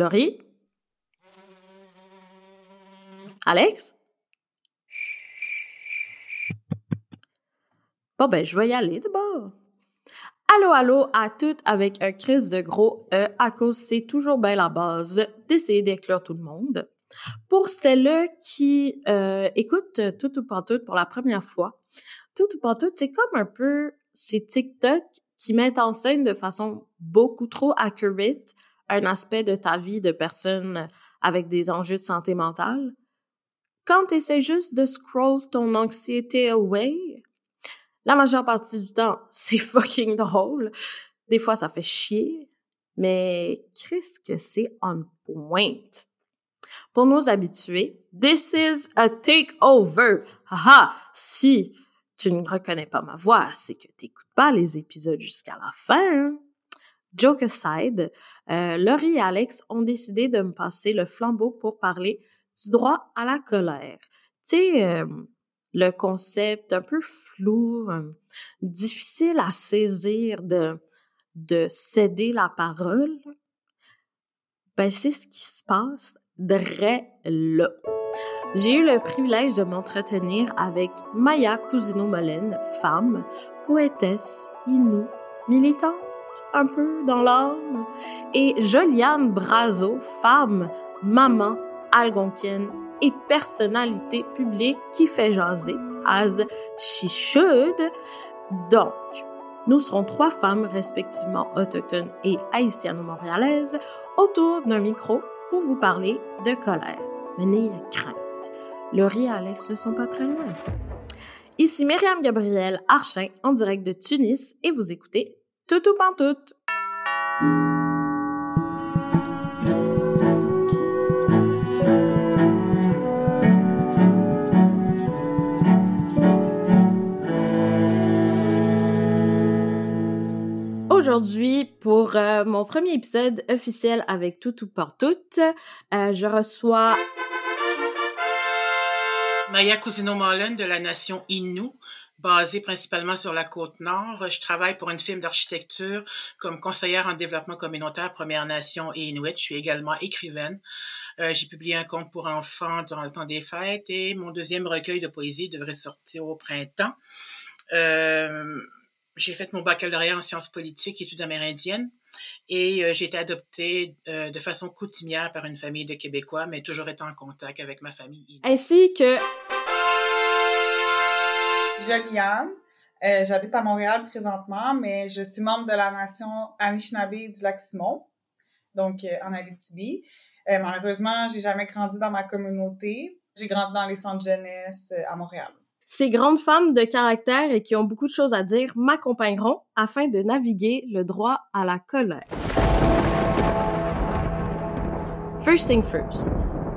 Laurie? Alex? Bon, ben, je vais y aller d'abord. Allô, allô à toutes avec un crise de gros E à cause c'est toujours bien la base d'essayer d'inclure tout le monde. Pour celles qui euh, écoutent tout ou pas tout pour la première fois, tout ou pas tout, c'est comme un peu ces TikTok qui mettent en scène de façon beaucoup trop accurate un aspect de ta vie de personne avec des enjeux de santé mentale. Quand tu essaies juste de scroll ton anxiété away, la majeure partie du temps, c'est fucking drôle. Des fois, ça fait chier, mais qu'est-ce que c'est on point? Pour nos habitués, this is a takeover. Haha, si tu ne reconnais pas ma voix, c'est que t'écoutes pas les épisodes jusqu'à la fin. Joke aside, euh, Laurie et Alex ont décidé de me passer le flambeau pour parler du droit à la colère. Tu sais, euh, le concept un peu flou, euh, difficile à saisir de, de céder la parole, ben c'est ce qui se passe de là. J'ai eu le privilège de m'entretenir avec Maya Cousino-Molène, femme, poétesse, inou, militante, un peu dans l'âme, et Joliane Brazo, femme, maman, algonquienne et personnalité publique qui fait jaser, as she should. Donc, nous serons trois femmes respectivement autochtones et haïtiano-montréalaises autour d'un micro pour vous parler de colère. Mais n'ayez crainte, Laurie et Alex ne sont pas très loin. Ici Myriam Gabriel Archin en direct de Tunis et vous écoutez Toutou Pantoute. Aujourd'hui, pour euh, mon premier épisode officiel avec Tout ou pour Toutes, euh, je reçois Maya Cousino-Mullen de la nation Innu, basée principalement sur la côte nord. Je travaille pour une firme d'architecture comme conseillère en développement communautaire Première Nation et Inuit. Je suis également écrivaine. Euh, j'ai publié un conte pour enfants durant le temps des fêtes et mon deuxième recueil de poésie devrait sortir au printemps. Euh, j'ai fait mon baccalauréat en sciences politiques études amérindiennes et euh, j'ai été adoptée de façon coutumière par une famille de Québécois, mais toujours étant en contact avec ma famille. Ainsi que... Joliane, euh, j'habite à Montréal présentement, mais je suis membre de la nation Anishinaabe du Lac-Simon, donc en Abitibi. malheureusement, j'ai jamais grandi dans ma communauté. J'ai grandi dans les centres jeunesse à Montréal. Ces grandes femmes de caractère et qui ont beaucoup de choses à dire m'accompagneront afin de naviguer le droit à la colère. First thing first.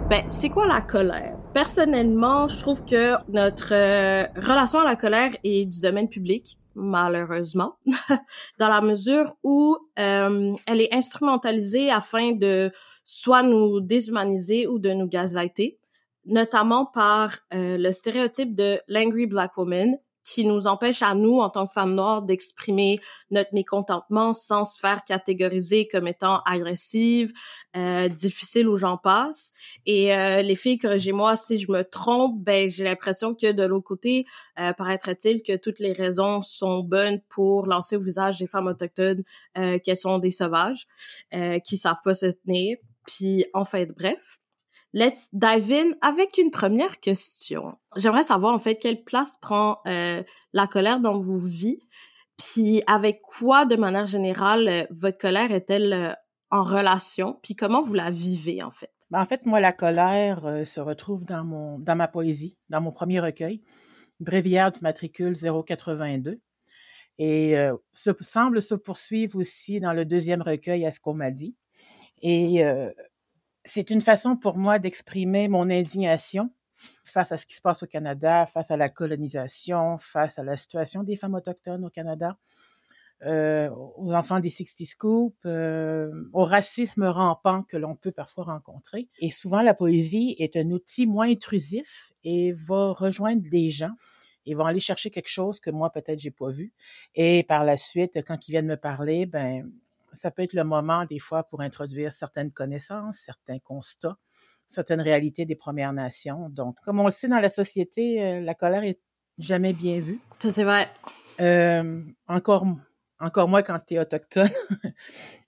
Ben, c'est quoi la colère? Personnellement, je trouve que notre euh, relation à la colère est du domaine public, malheureusement, dans la mesure où euh, elle est instrumentalisée afin de soit nous déshumaniser ou de nous gaslighter notamment par euh, le stéréotype de l'angry black woman qui nous empêche à nous, en tant que femmes noires, d'exprimer notre mécontentement sans se faire catégoriser comme étant agressive, euh, difficile ou j'en passe. Et euh, les filles, corrigez-moi si je me trompe, ben j'ai l'impression que de l'autre côté, euh, paraîtrait-il que toutes les raisons sont bonnes pour lancer au visage des femmes autochtones euh, qu'elles sont des sauvages, euh, qui savent pas se tenir. Puis en fait, bref, Let's dive in avec une première question. J'aimerais savoir en fait quelle place prend euh, la colère dans vos vies, puis avec quoi de manière générale euh, votre colère est-elle euh, en relation, puis comment vous la vivez en fait? Ben, en fait, moi la colère se retrouve dans mon dans ma poésie, dans mon premier recueil, Bréviaire du matricule 082 et se, semble se poursuivre aussi dans le deuxième recueil à ce qu'on m'a dit. Et c'est une façon pour moi d'exprimer mon indignation face à ce qui se passe au Canada, face à la colonisation, face à la situation des femmes autochtones au Canada, euh, aux enfants des 60 Scoop, euh, au racisme rampant que l'on peut parfois rencontrer. Et souvent, la poésie est un outil moins intrusif et va rejoindre des gens ils vont aller chercher quelque chose que moi peut-être j'ai pas vu et par la suite quand ils viennent me parler ben ça peut être le moment des fois pour introduire certaines connaissances, certains constats, certaines réalités des Premières Nations. Donc, comme on le sait dans la société, euh, la colère est jamais bien vue. Ça, c'est vrai. Euh, encore, encore moins quand tu es autochtone.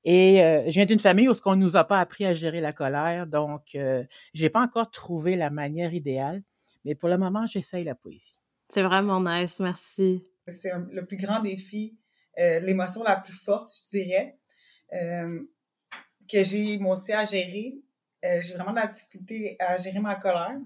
Et euh, je viens d'une famille où ce qu'on nous a pas appris à gérer la colère, donc euh, j'ai pas encore trouvé la manière idéale. Mais pour le moment, j'essaye la poésie. C'est vraiment nice, merci. C'est le plus grand défi, euh, l'émotion la plus forte, je dirais, que j'ai moi aussi à gérer. Euh, j'ai vraiment de la difficulté à gérer ma colère.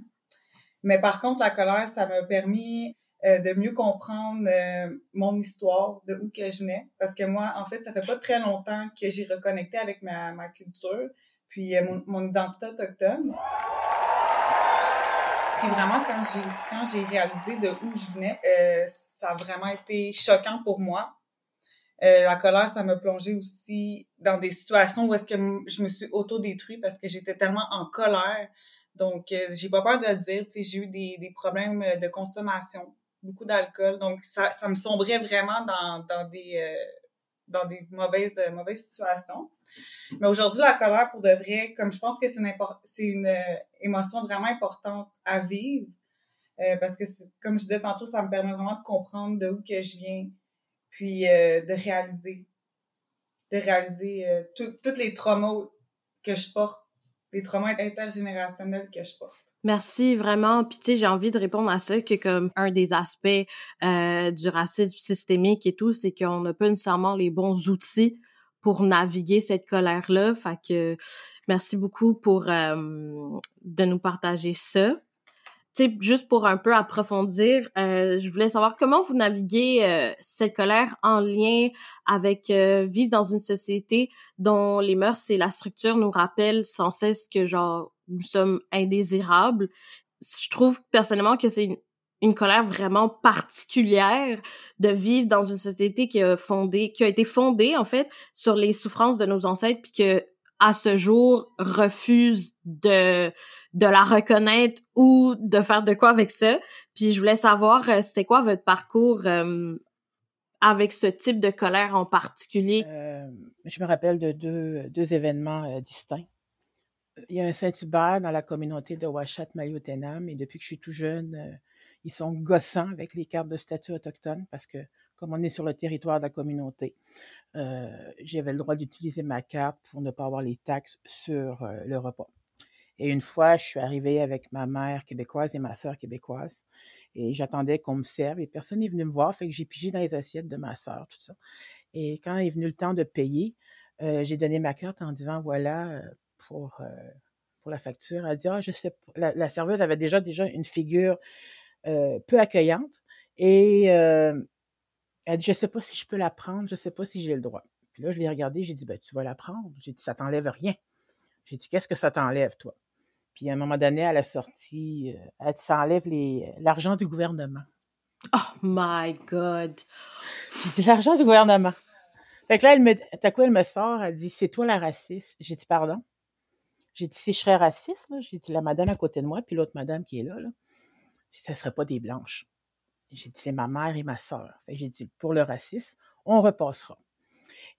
Mais par contre, la colère, ça m'a permis euh, de mieux comprendre euh, mon histoire, de où que je venais. Parce que moi, en fait, ça fait pas très longtemps que j'ai reconnecté avec ma, ma culture, puis euh, mon, mon identité autochtone. Puis vraiment, quand j'ai quand j'ai réalisé de où je venais, euh, ça a vraiment été choquant pour moi. Euh, la colère, ça m'a plongé aussi dans des situations où est-ce que je me suis auto-détruit parce que j'étais tellement en colère. Donc, euh, j'ai pas peur de le dire, tu j'ai eu des, problèmes de consommation, beaucoup d'alcool. Donc, ça, me sombrait vraiment dans, des euh, des mauvaises situations. Mais aujourd'hui, la colère, pour de vrai, comme je pense que c'est une, c'est une euh, émotion vraiment importante à vivre, euh, parce que, comme je disais tantôt, ça me permet vraiment de comprendre de où que je viens, puis euh, de réaliser, de réaliser euh, tous les traumas que je porte, les traumas intergénérationnels que je porte. Merci vraiment. Puis tu sais, j'ai envie de répondre à ça que comme un des aspects euh, du racisme systémique et tout, c'est qu'on n'a pas nécessairement les bons outils pour naviguer cette colère-là. Fait que merci beaucoup pour euh, de nous partager ça. Juste pour un peu approfondir, euh, je voulais savoir comment vous naviguez euh, cette colère en lien avec euh, vivre dans une société dont les mœurs et la structure nous rappellent sans cesse que genre nous sommes indésirables. Je trouve personnellement que c'est une, une colère vraiment particulière de vivre dans une société qui a qui a été fondée en fait sur les souffrances de nos ancêtres, puis que à ce jour refuse de de la reconnaître ou de faire de quoi avec ça. Puis je voulais savoir euh, c'était quoi votre parcours euh, avec ce type de colère en particulier? Euh, je me rappelle de deux, deux événements distincts. Il y a un Saint-Hubert dans la communauté de Ouachat Maliotenam et depuis que je suis tout jeune, ils sont gossants avec les cartes de statut autochtone parce que comme on est sur le territoire de la communauté, euh, j'avais le droit d'utiliser ma carte pour ne pas avoir les taxes sur euh, le repas. Et une fois, je suis arrivée avec ma mère québécoise et ma sœur québécoise et j'attendais qu'on me serve et personne n'est venu me voir, fait que j'ai pigé dans les assiettes de ma sœur, tout ça. Et quand est venu le temps de payer, euh, j'ai donné ma carte en disant voilà pour la facture. Elle dit ah je sais. La, la serveuse avait déjà déjà une figure peu accueillante et elle dit je sais pas si je peux la prendre, je sais pas si j'ai le droit. Puis là je l'ai regardé, j'ai dit ben tu vas la prendre. J'ai dit ça t'enlève rien. J'ai dit qu'est-ce que ça t'enlève toi? Puis à un moment donné elle a sorti, euh, elle dit, ça enlève les l'argent du gouvernement. Oh my god. J'ai dit l'argent du gouvernement. Fait que là, elle me, à quoi elle me sort, elle dit, c'est toi la raciste. J'ai dit, pardon? J'ai dit, si je serais raciste, j'ai dit, la madame à côté de moi, puis l'autre madame qui est là, là, j'ai dit, ça serait pas des blanches. J'ai dit, c'est ma mère et ma sœur. J'ai dit, pour le racisme, on repassera.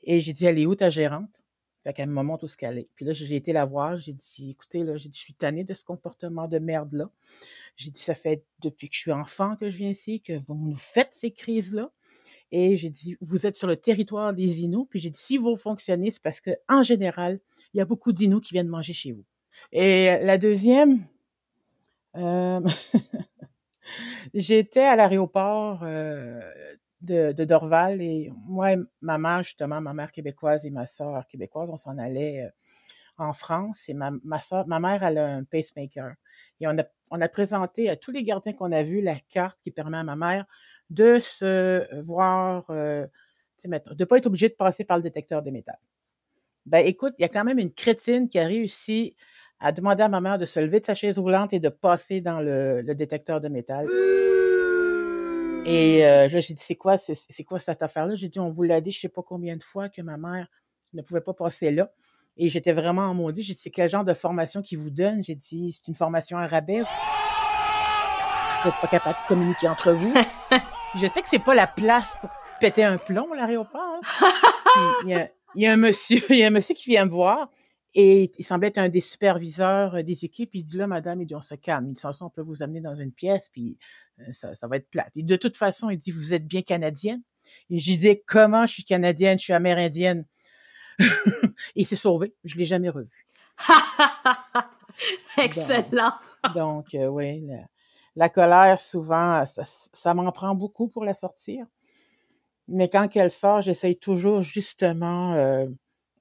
Et j'ai dit, elle est où ta gérante? Fait qu'elle me montre où ce qu'elle est. Puis là, j'ai été la voir, j'ai dit, écoutez, là, j'ai dit, je suis tannée de ce comportement de merde-là. J'ai dit, ça fait depuis que je suis enfant que je viens ici, que vous nous faites ces crises-là. Et j'ai dit, vous êtes sur le territoire des Inuits. Puis j'ai dit, si vous fonctionnez, c'est parce que en général, il y a beaucoup d'Inuits qui viennent manger chez vous. Et la deuxième, euh, j'étais à l'aéroport euh, de, Dorval et moi et ma mère, justement, ma mère québécoise et ma soeur québécoise, on s'en allait euh, en France et ma, ma ma mère, elle a un pacemaker. Et on a, on a présenté à tous les gardiens qu'on a vus la carte qui permet à ma mère de se voir, euh, de ne pas être obligé de passer par le détecteur de métal. Ben écoute, il y a quand même une crétine qui a réussi à demander à ma mère de se lever de sa chaise roulante et de passer dans le, le détecteur de métal. Et euh, là, j'ai dit, c'est quoi, c'est quoi cette affaire-là? J'ai dit, on vous l'a dit, je sais pas combien de fois que ma mère ne pouvait pas passer là. Et j'étais vraiment en maudit. J'ai dit, c'est quel genre de formation qu'ils vous donnent? J'ai dit, c'est une formation à rabais. Vous n'êtes pas capable de communiquer entre vous. je sais que c'est pas la place pour péter un plomb, l'aéroport. Hein. Il y a il y a un monsieur, il y a un monsieur qui vient me voir et il semblait être un des superviseurs euh, des équipes. Il dit là, madame, il dit on se calme. Il dit sans on peut vous amener dans une pièce, puis euh, ça, ça va être plate. Et de toute façon, il dit vous êtes bien canadienne. Et je dis comment je suis canadienne, je suis amérindienne. il s'est sauvé. Je l'ai jamais revu. Excellent. Donc, euh, oui, la, la, colère, souvent, ça, ça m'en prend beaucoup pour la sortir. Mais quand elle sort, j'essaye toujours justement euh,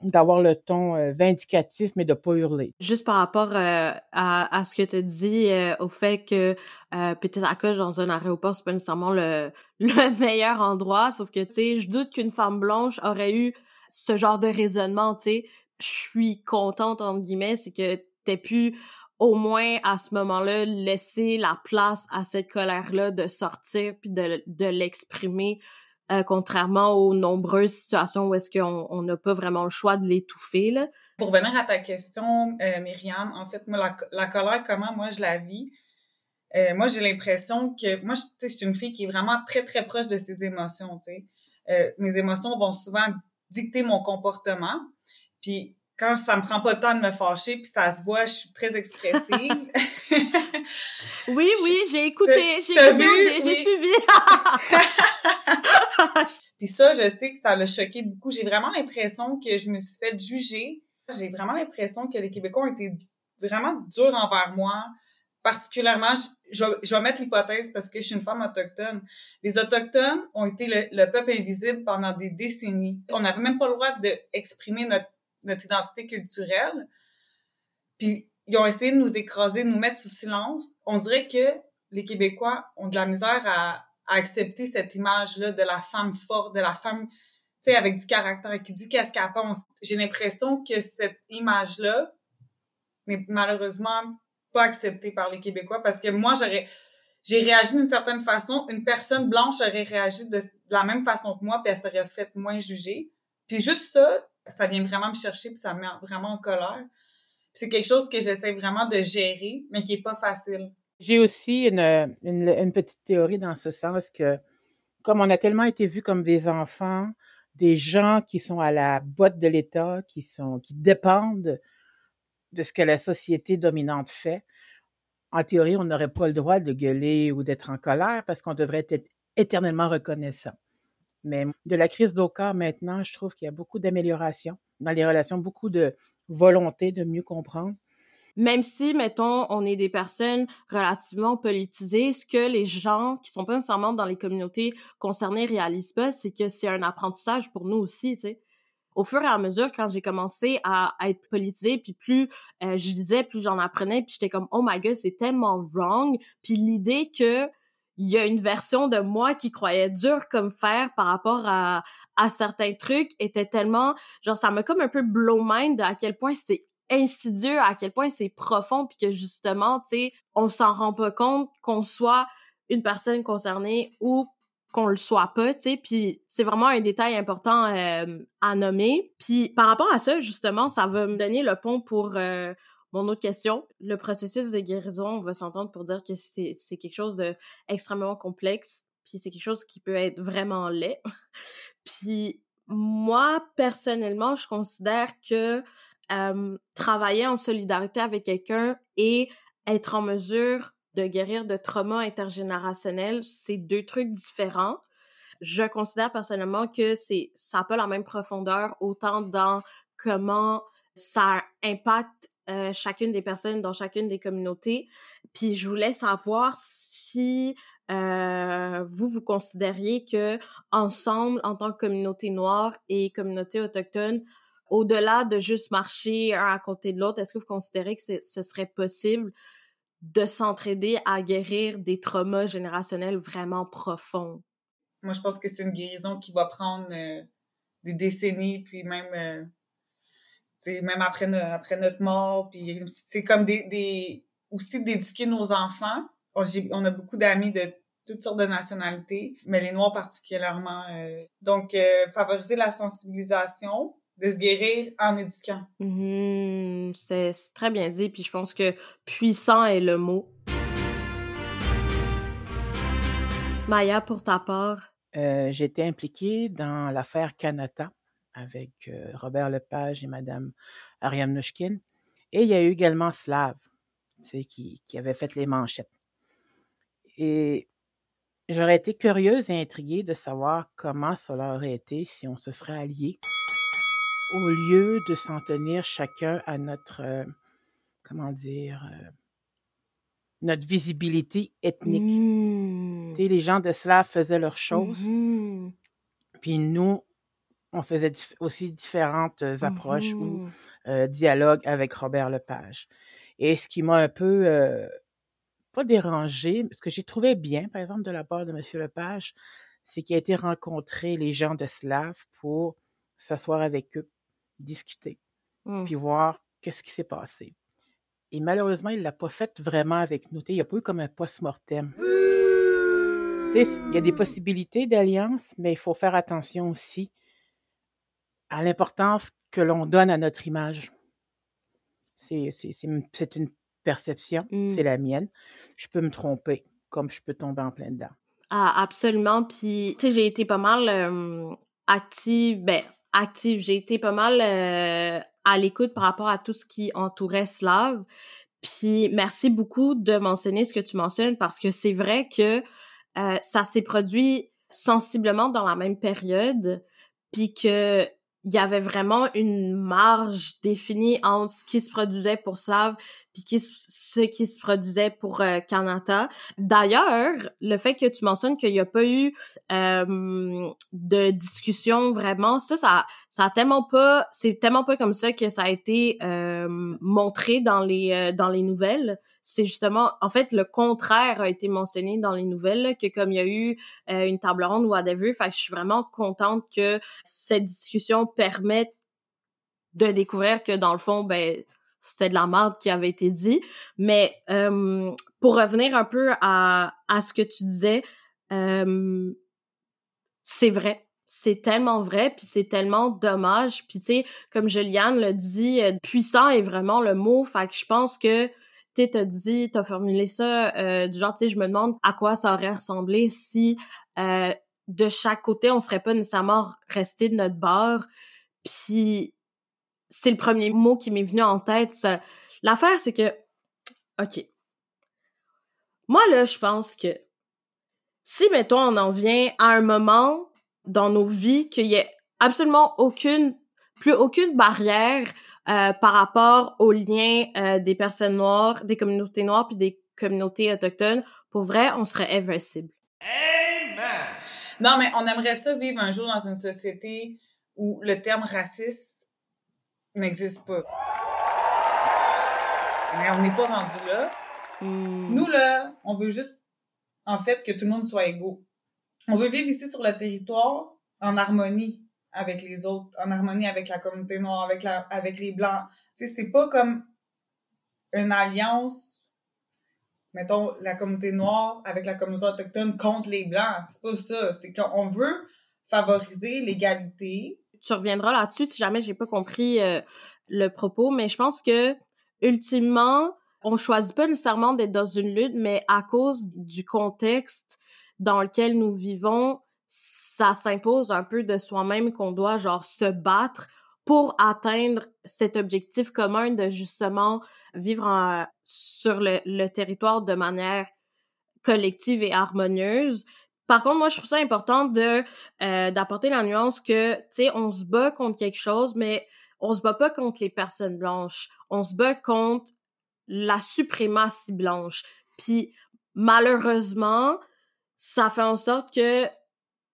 d'avoir le ton euh, vindicatif, mais de pas hurler. Juste par rapport euh, à, à, ce que tu dis euh, au fait que peut-être à cause dans un aéroport, c'est pas nécessairement le, le meilleur endroit, sauf que, tu sais, je doute qu'une femme blanche aurait eu ce genre de raisonnement, tu sais. Je suis contente, entre guillemets, c'est que t'aies pu au moins à ce moment-là laisser la place à cette colère-là de sortir puis de, de l'exprimer euh, contrairement aux nombreuses situations où est-ce qu'on n'a pas vraiment le choix de l'étouffer. Là. Pour revenir à ta question, euh, Myriam, en fait, moi, la, la, colère, comment moi je la vis, euh, moi j'ai l'impression que, moi, je suis une fille qui est vraiment très, très proche de ses émotions, tu. Euh, mes émotions vont souvent dicter mon comportement. Puis quand ça me prend pas le temps de me fâcher, puis ça se voit, je suis très expressive. oui, oui, j'ai écouté, j'ai écouté, j'ai suivi. puis ça, je sais que ça l'a choqué beaucoup. J'ai vraiment l'impression que je me suis fait juger. J'ai vraiment l'impression que les Québécois ont été vraiment durs envers moi. Particulièrement, je, je, vais, mettre l'hypothèse parce que je suis une femme autochtone. Les Autochtones ont été le, le peuple invisible pendant des décennies. On n'avait même pas le droit d'exprimer notre notre identité culturelle. Puis ils ont essayé de nous écraser, de nous mettre sous silence. On dirait que les Québécois ont de la misère à, à accepter cette image-là de la femme forte, de la femme, tu sais, avec du caractère, qui dit qu'est-ce qu'elle pense. J'ai l'impression que cette image-là n'est malheureusement pas acceptée par les Québécois parce que moi, j'aurais, j'ai réagi d'une certaine façon. Une personne blanche aurait réagi de, la même façon que moi, puis elle serait faite moins jugée. Puis juste ça, ça vient vraiment me chercher puis ça me met vraiment en colère. C'est quelque chose que j'essaie vraiment de gérer, mais qui est pas facile. J'ai aussi une, une, petite théorie dans ce sens que, comme on a tellement été vus comme des enfants, des gens qui sont à la botte de l'État, qui sont, qui dépendent de ce que la société dominante fait, en théorie, on n'aurait pas le droit de gueuler ou d'être en colère parce qu'on devrait être éternellement reconnaissant. Mais de la crise d'Oka maintenant, je trouve qu'il y a beaucoup d'améliorations dans les relations, beaucoup de volonté de mieux comprendre. Même si, mettons, on est des personnes relativement politisées, ce que les gens qui sont pas nécessairement dans les communautés concernées réalisent pas, c'est que c'est un apprentissage pour nous aussi, tu sais. Au fur et à mesure, quand j'ai commencé à, être politisée, puis plus euh, je disais, plus j'en apprenais, puis j'étais comme « Oh my God, c'est tellement wrong! » Puis l'idée que il y a une version de moi qui croyait dur comme fer par rapport à, à certains trucs était tellement genre ça m'a comme un peu blow mind à quel point c'est insidieux à quel point c'est profond puis que justement tu sais on s'en rend pas compte qu'on soit une personne concernée ou qu'on le soit pas, tu sais, puis c'est vraiment un détail important euh, à nommer. Puis par rapport à ça, justement, ça va me donner le pont pour euh, mon autre question, le processus de guérison, on va s'entendre pour dire que c'est quelque chose de extrêmement complexe, puis c'est quelque chose qui peut être vraiment laid. puis moi, personnellement, je considère que euh, travailler en solidarité avec quelqu'un et être en mesure de guérir de traumas intergénérationnels, c'est deux trucs différents. Je considère personnellement que c'est ça n'a pas la même profondeur autant dans comment ça impacte euh, chacune des personnes dans chacune des communautés. Puis je voulais savoir si euh, vous vous considériez que ensemble, en tant que communauté noire et communauté autochtone, au-delà de juste marcher un à côté de l'autre, est-ce que vous considérez que ce serait possible de s'entraider à guérir des traumas générationnels vraiment profonds? Moi, je pense que c'est une guérison qui va prendre euh, des décennies, puis même même après, après notre mort, puis c'est comme des, des aussi d'éduquer nos enfants. On, on a beaucoup d'amis de toutes sortes de nationalités, mais les Noirs particulièrement. Euh, donc, euh, favoriser la sensibilisation, de se guérir en éduquant. Mm-hmm. c'est très bien dit, puis je pense que puissant est le mot. Maya, pour ta part? Euh, J'étais impliquée dans l'affaire Canada avec Robert Lepage et Madame Ariane Nushkin. Et il y a eu également Slav, qui, qui avait fait les manchettes. Et j'aurais été curieuse et intriguée de savoir comment cela aurait été si on se serait alliés au lieu de s'en tenir chacun à notre, euh, comment dire, euh, notre visibilité ethnique. Mmh. Tu sais, les gens de Slav faisaient leurs choses, Mhm. puis nous, on faisait dif- aussi différentes euh, approches ou Mhm. euh, dialogues avec Robert Lepage. Et ce qui m'a un peu, euh, pas dérangé, ce que j'ai trouvé bien, par exemple, de la part de M. Lepage, c'est qu'il a été rencontrer les gens de Slav pour s'asseoir avec eux, discuter, Mm. puis voir qu'est-ce qui s'est passé. Et malheureusement, il l'a pas fait vraiment avec nous. Il n'y a pas eu comme un post-mortem. Il y a des possibilités d'alliance, mais il faut faire attention aussi à l'importance que l'on donne à notre image. C'est c'est- c'est une, c'est une perception, Mm. c'est la mienne. Je peux me tromper, comme je peux tomber en plein dedans. Ah, absolument. Puis, tu sais, j'ai été pas mal euh, active, ben, active. J'ai été pas mal euh, à l'écoute par rapport à tout ce qui entourait Slav. Puis, merci beaucoup de mentionner ce que tu mentionnes parce que c'est vrai que euh, ça s'est produit sensiblement dans la même période, puis que il y avait vraiment une marge définie entre ce qui se produisait pour Slav ce qui se produisait pour euh, Kanata. D'ailleurs, le fait que tu mentionnes qu'il n'y a pas eu euh, de discussion vraiment, ça, ça, ça a tellement pas, c'est tellement pas comme ça que ça a été euh, montré dans les euh, dans les nouvelles. C'est justement, en fait, le contraire a été mentionné dans les nouvelles, que comme il y a eu euh, une table ronde ou whatever, fait que je suis vraiment contente que cette discussion permette de découvrir que dans le fond, ben c'était de la merde qui avait été dit. Mais euh, pour revenir un peu à, à ce que tu disais, euh, c'est vrai. C'est tellement vrai, puis c'est tellement dommage. Puis tu sais, comme Juliane l'a dit, euh, puissant est vraiment le mot. Fait que je pense que tu t'as dit, t'as formulé ça euh, du genre, tu sais, je me demande à quoi ça aurait ressemblé si euh, de chaque côté, on serait pas nécessairement resté de notre bord. Puis c'est le premier mot qui m'est venu en tête. ça. L'affaire, c'est que, OK. Moi, là, je pense que si, mettons, on en vient à un moment dans nos vies qu'il y ait absolument aucune, plus aucune barrière euh, par rapport aux liens euh, des personnes noires, des communautés noires puis des communautés autochtones, pour vrai, on serait invincible. Non, mais on aimerait ça vivre un jour dans une société où le terme raciste n'existe pas. Mais on n'est pas rendu là. Hmm. Nous, là, on veut juste, en fait, que tout le monde soit égaux. On veut vivre ici sur le territoire en harmonie avec les autres, en harmonie avec la communauté noire, avec la, avec les blancs. Tu sais, c'est pas comme une alliance, mettons, la communauté noire avec la communauté autochtone contre les blancs. C'est pas ça. C'est qu'on veut favoriser l'égalité. Tu reviendras là-dessus si jamais j'ai pas compris euh, le propos, mais je pense que ultimement, on choisit pas nécessairement d'être dans une lutte, mais à cause du contexte dans lequel nous vivons, ça s'impose un peu de soi-même qu'on doit genre se battre pour atteindre cet objectif commun de justement vivre sur le territoire de manière collective et harmonieuse. Par contre, moi, je trouve ça important de euh, d'apporter la nuance que, tu sais, on se bat contre quelque chose, mais on se bat pas contre les personnes blanches. On se bat contre la suprématie blanche. Puis, malheureusement, ça fait en sorte que,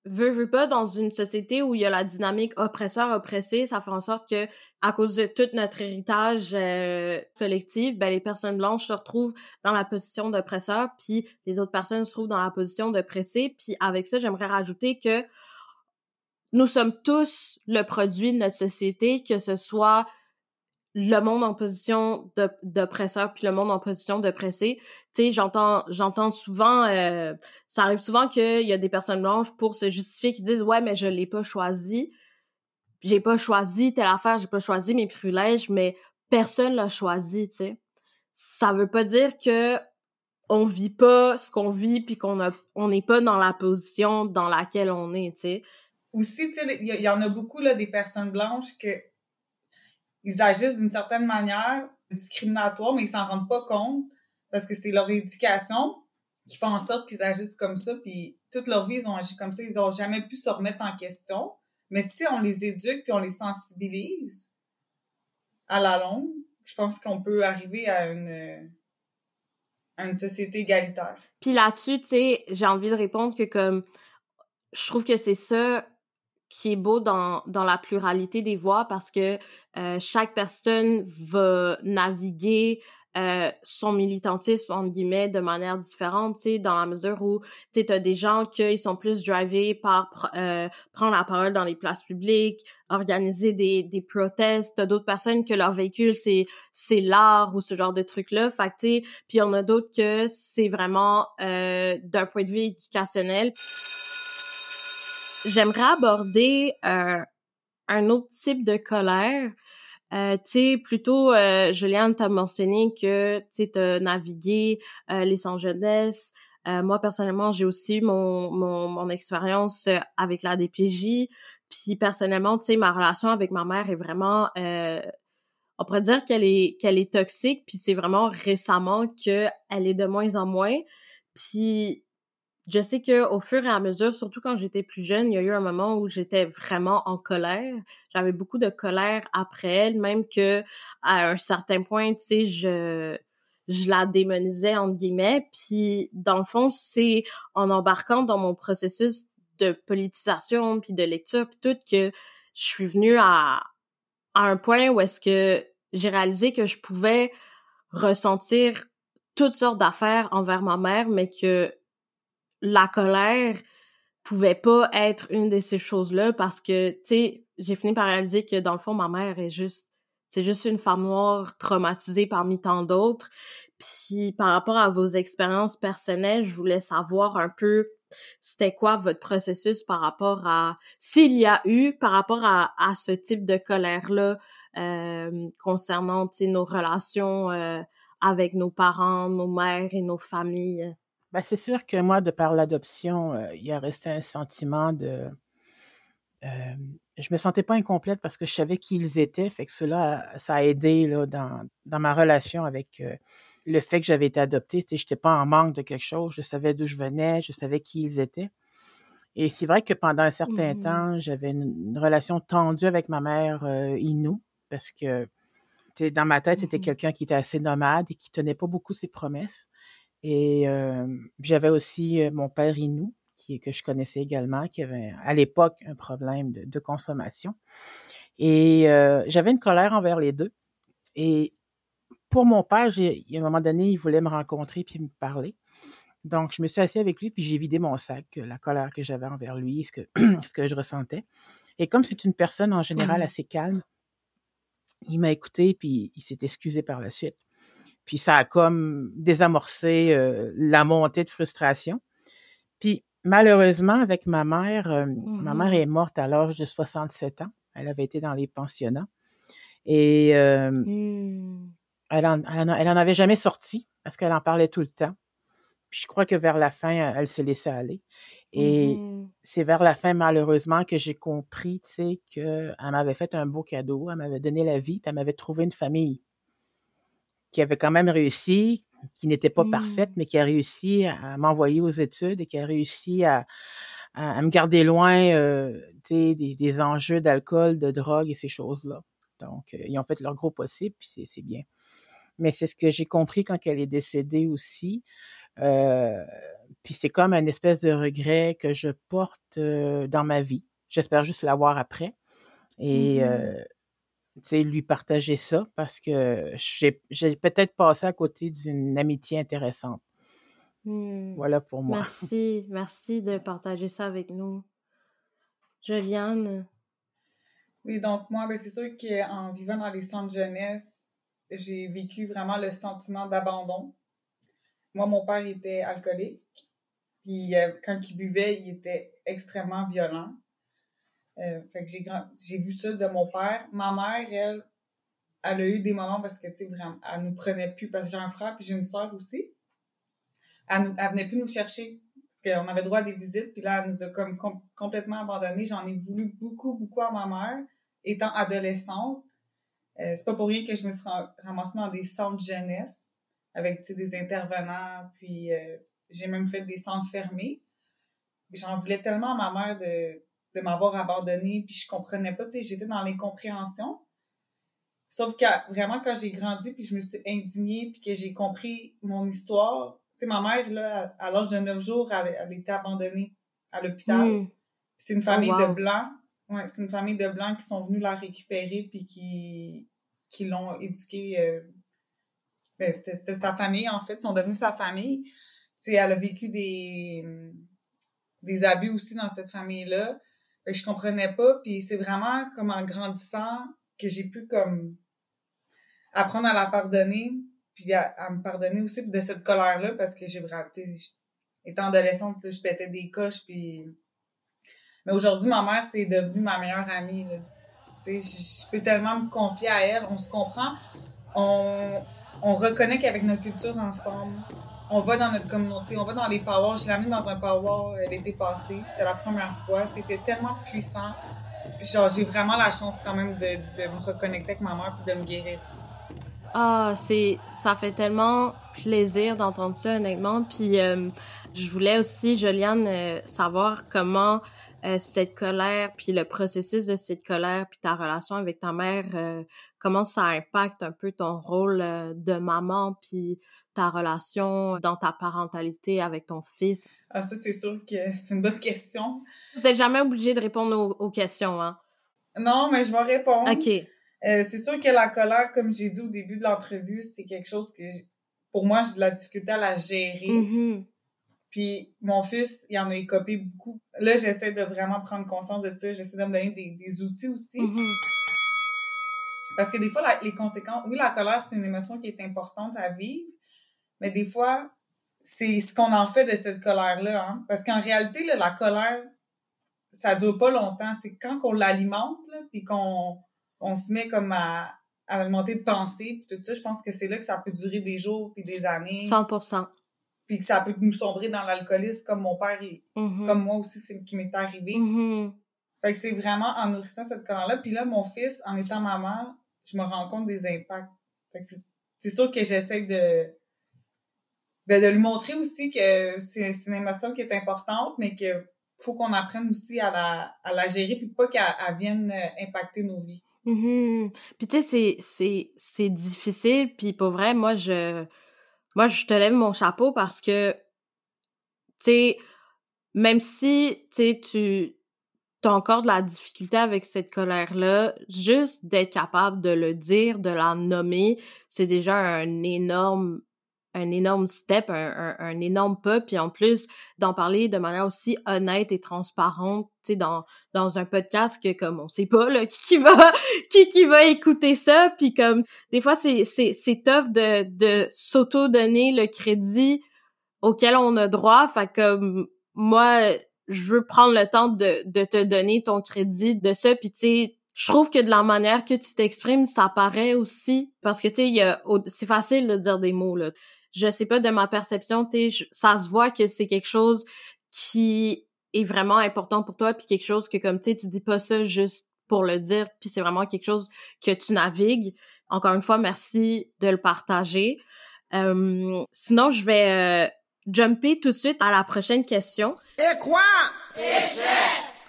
veux, veux pas, dans une société où il y a la dynamique oppresseur-oppressé, ça fait en sorte que, à cause de tout notre héritage euh, collectif, ben, les personnes blanches se retrouvent dans la position d'oppresseur, puis les autres personnes se trouvent dans la position d'oppressé. Puis avec ça, j'aimerais rajouter que nous sommes tous le produit de notre société, que ce soit le monde en position d'oppresseur puis le monde en position d'oppressé. Tu sais, j'entends j'entends souvent euh, ça arrive souvent qu'il y a des personnes blanches pour se justifier qui disent ouais mais je l'ai pas choisi. J'ai pas choisi telle affaire, j'ai pas choisi mes privilèges, mais personne l'a choisi, tu sais. Ça veut pas dire que on vit pas ce qu'on vit puis qu'on a on n'est pas dans la position dans laquelle on est, tu sais. aussi, tu sais, il y, en a beaucoup, là, des personnes blanches que ils agissent d'une certaine manière discriminatoire, mais ils s'en rendent pas compte parce que c'est leur éducation qui fait en sorte qu'ils agissent comme ça, puis toute leur vie, ils ont agi comme ça, ils ont jamais pu se remettre en question. Mais si on les éduque puis on les sensibilise à la longue, je pense qu'on peut arriver à une, à une société égalitaire. Puis là-dessus, tu sais, j'ai envie de répondre que comme je trouve que c'est ça qui est beau dans, dans la pluralité des voix parce que euh, chaque personne va naviguer euh, son militantisme, entre guillemets, de manière différente, tu sais, dans la mesure où, tu sais, t'as des gens qui sont plus drivés par euh, prendre la parole dans les places publiques, organiser des, des protestes, t'as d'autres personnes que leur véhicule, c'est c'est l'art ou ce genre de trucs-là, fait tu sais, puis on a d'autres que c'est vraiment euh, d'un point de vue éducationnel. J'aimerais aborder euh, un autre type de colère, euh, tu sais, plutôt, euh, Juliane, t'as mentionné que, tu sais, navigué euh, les sans jeunesse. Euh, moi, personnellement, j'ai aussi mon, mon, mon expérience euh, avec la DPJ. Puis, personnellement, tu sais, ma relation avec ma mère est vraiment... on pourrait dire qu'elle est qu'elle est toxique, puis c'est vraiment récemment qu'elle est de moins en moins. Puis je sais que au fur et à mesure, surtout quand j'étais plus jeune, il y a eu un moment où j'étais vraiment en colère. J'avais beaucoup de colère après elle, même que à un certain point, tu sais, je je la démonisais entre guillemets. Puis dans le fond, c'est en embarquant dans mon processus de politisation puis de lecture puis tout que je suis venue à à un point où est-ce que j'ai réalisé que je pouvais ressentir toutes sortes d'affaires envers ma mère, mais que la colère pouvait pas être une de ces choses-là parce que, tu sais, j'ai fini par réaliser que dans le fond, ma mère est juste, c'est juste une femme noire traumatisée parmi tant d'autres. Puis par rapport à vos expériences personnelles, je voulais savoir un peu c'était quoi votre processus par rapport à s'il y a eu par rapport à, à ce type de colère là euh, concernant nos relations euh, avec nos parents, nos mères et nos familles? Ben, c'est sûr que moi, de par l'adoption, euh, il y a resté un sentiment de... Euh, je me sentais pas incomplète parce que je savais qui ils étaient, fait que cela, ça a aidé là, dans, dans ma relation avec euh, le fait que j'avais été adoptée. Je n'étais pas en manque de quelque chose, je savais d'où je venais, je savais qui ils étaient. Et c'est vrai que pendant un certain mmh temps, j'avais une, relation tendue avec ma mère euh, Inou, parce que dans ma tête, c'était mmh quelqu'un qui était assez nomade et qui tenait pas beaucoup ses promesses. Et euh, j'avais aussi euh, mon père Inou, qui, que je connaissais également, qui avait à l'époque un problème de, consommation. Et euh, j'avais une colère envers les deux. Et pour mon père, j'ai, à un moment donné, il voulait me rencontrer puis me parler. Donc, je me suis assis avec lui, puis j'ai vidé mon sac, la colère que j'avais envers lui, ce que, ce que je ressentais. Et comme c'est une personne en général assez calme, il m'a écouté, puis il s'est excusé par la suite. Puis ça a comme désamorcé euh, la montée de frustration. Puis malheureusement, avec ma mère, euh, ma mère mm-hmm. est morte à l'âge de 67 ans. Elle avait été dans les pensionnats. Et euh, mm. elle, en, elle, en, avait jamais sorti parce qu'elle en parlait tout le temps. Puis je crois que vers la fin, elle, se laissait aller. Et mm-hmm. c'est vers la fin, malheureusement, que j'ai compris, tu sais, qu'elle m'avait fait un beau cadeau. Elle m'avait donné la vie, puis elle m'avait trouvé une famille qui avait quand même réussi, qui n'était pas parfaite, mmh. mais qui a réussi à m'envoyer aux études et qui a réussi à, à, me garder loin euh, des, des, enjeux d'alcool, de drogue et ces choses-là. Donc, euh, ils ont fait leur gros possible, puis c'est bien. Mais c'est ce que j'ai compris quand elle est décédée aussi. Euh, puis c'est comme un espèce de regret que je porte euh, dans ma vie. J'espère juste l'avoir après. Et mmh lui partager ça parce que j'ai, peut-être passé à côté d'une amitié intéressante. Mmh. Voilà pour moi. Merci, merci de partager ça avec nous. Juliane? Oui, donc moi, ben, c'est sûr qu'en vivant dans les centres de jeunesse, j'ai vécu vraiment le sentiment d'abandon. Moi, mon père était alcoolique. Puis euh, quand il buvait, il était extrêmement violent. Euh, fait que j'ai j'ai vu ça de mon père. Ma mère, elle, elle a eu des moments parce que, tu sais, vraiment, elle nous prenait plus, parce que j'ai un frère puis j'ai une sœur aussi. Elle, elle venait plus nous chercher parce qu'on avait droit à des visites, puis là, elle nous a comme complètement abandonnés. J'en ai voulu beaucoup, beaucoup à ma mère, étant adolescente. Euh, c'est pas pour rien que je me suis ramassée dans des centres jeunesse avec des intervenants, puis euh, j'ai même fait des centres fermés. J'en voulais tellement à ma mère de, de m'avoir abandonnée, puis je comprenais pas, tu sais, j'étais dans l'incompréhension. Sauf que vraiment, quand j'ai grandi, puis je me suis indignée, puis que j'ai compris mon histoire, tu sais, ma mère, là, à l'âge de 9 jours, elle, elle était abandonnée à l'hôpital. Hmm. C'est une famille oh, de blancs. Ouais, c'est une famille de blancs qui sont venus la récupérer puis qui, qui l'ont éduquée. Euh, ben, c'était, sa famille, en fait. Ils sont devenus sa famille. Tu sais, elle a vécu des, des abus aussi dans cette famille-là. Fait que je comprenais pas. Puis c'est vraiment comme en grandissant que j'ai pu comme apprendre à la pardonner puis à, me pardonner aussi de cette colère-là parce que j'ai vraiment, étant adolescente, là, je pétais des coches, puis... Mais aujourd'hui, ma mère, c'est devenue ma meilleure amie, sais, je peux tellement me confier à elle, on se comprend, on, on reconnaît qu'avec notre culture ensemble, on va dans notre communauté, on va dans les powers. Je l'ai amenée dans un power euh, l'été passé, c'était la première fois, c'était tellement puissant. Genre, j'ai vraiment la chance quand même de, de me reconnecter avec ma mère puis de me guérir. Ah, c'est ça fait tellement plaisir d'entendre ça honnêtement. Puis euh, je voulais aussi, Joliane, euh, savoir comment euh, cette colère, puis le processus de cette colère, puis ta relation avec ta mère, comment ça impacte un peu ton rôle de maman, puis ta relation dans ta parentalité avec ton fils? Ah, ça c'est sûr que c'est une bonne question. Vous n'êtes jamais obligé de répondre aux, aux questions, hein? Non, mais je vais répondre. OK. Euh, c'est sûr que la colère, comme j'ai dit au début de l'entrevue, c'est quelque chose que, pour moi, j'ai de la difficulté à la gérer. Mm-hmm. Puis mon fils, il en a écopé beaucoup. Là, j'essaie de vraiment prendre conscience de ça. J'essaie de me donner des, outils aussi. Mm-hmm. Parce que des fois, les conséquences... Oui, la colère, c'est une émotion qui est importante à vivre. Mais des fois, c'est ce qu'on en fait de cette colère-là. Hein? Parce qu'en réalité, la colère, ça dure pas longtemps. C'est quand on l'alimente, puis qu'on on se met comme à, à alimenter de pensée, puis tout ça, je pense que c'est là que ça peut durer des jours puis des années. 100%. Puis que ça peut nous sombrer dans l'alcoolisme comme mon père et mm-hmm. comme moi aussi, c'est qui m'est arrivé. Mm-hmm. Fait que c'est vraiment en nourrissant cette colère-là. Puis là, mon fils, en étant maman, je me rends compte des impacts. Fait que c'est sûr que j'essaie de ben, de lui montrer aussi que c'est une émotion qui est importante, mais que faut qu'on apprenne aussi à la, à la gérer puis pas qu'elle vienne impacter nos vies. Mmh Puis tu sais, c'est difficile, puis pour vrai, moi, je, moi, je te lève mon chapeau parce que, tu sais, même si, tu sais, tu as encore de la difficulté avec cette colère-là, juste d'être capable de le dire, de la nommer, c'est déjà un énorme un énorme step, un, un, énorme pas, puis en plus d'en parler de manière aussi honnête et transparente, tu sais, dans, dans un podcast que comme on sait pas là qui, qui va qui qui va écouter ça, puis comme des fois c'est c'est c'est tough de de s'auto donner le crédit auquel on a droit, fait comme moi je veux prendre le temps de de te donner ton crédit de ça, puis tu sais je trouve que de la manière que tu t'exprimes, ça paraît aussi parce que tu sais, c'est facile de dire des mots là je sais pas de ma perception, tu sais, ça se voit que c'est quelque chose qui est vraiment important pour toi, puis quelque chose que comme tu sais, tu dis pas ça juste pour le dire, puis c'est vraiment quelque chose que tu navigues. Encore une fois, merci de le partager. Euh, sinon, je vais euh, jumper tout de suite à la prochaine question. Et quoi?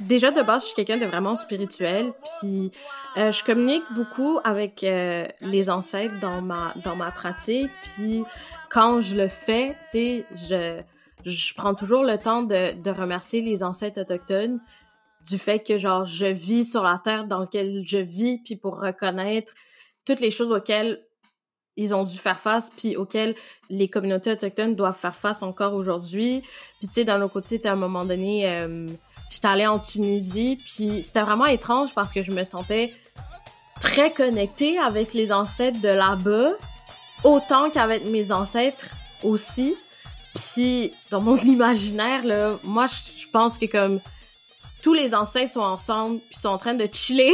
Déjà, de base, je suis quelqu'un de vraiment spirituel, puis euh, je communique beaucoup avec euh, les ancêtres dans ma, dans ma pratique, puis quand je le fais, tu sais, je, je prends toujours le temps de, de remercier les ancêtres autochtones du fait que, genre, je vis sur la terre dans laquelle je vis, puis pour reconnaître toutes les choses auxquelles ils ont dû faire face, puis auxquelles les communautés autochtones doivent faire face encore aujourd'hui. Puis, tu sais, dans nos côtés, à un moment donné, euh, j'étais allée en Tunisie, puis c'était vraiment étrange parce que je me sentais très connectée avec les ancêtres de là-bas, autant qu'avec mes ancêtres aussi. Puis dans mon imaginaire là, moi je pense que comme tous les ancêtres sont ensemble puis sont en train de chiller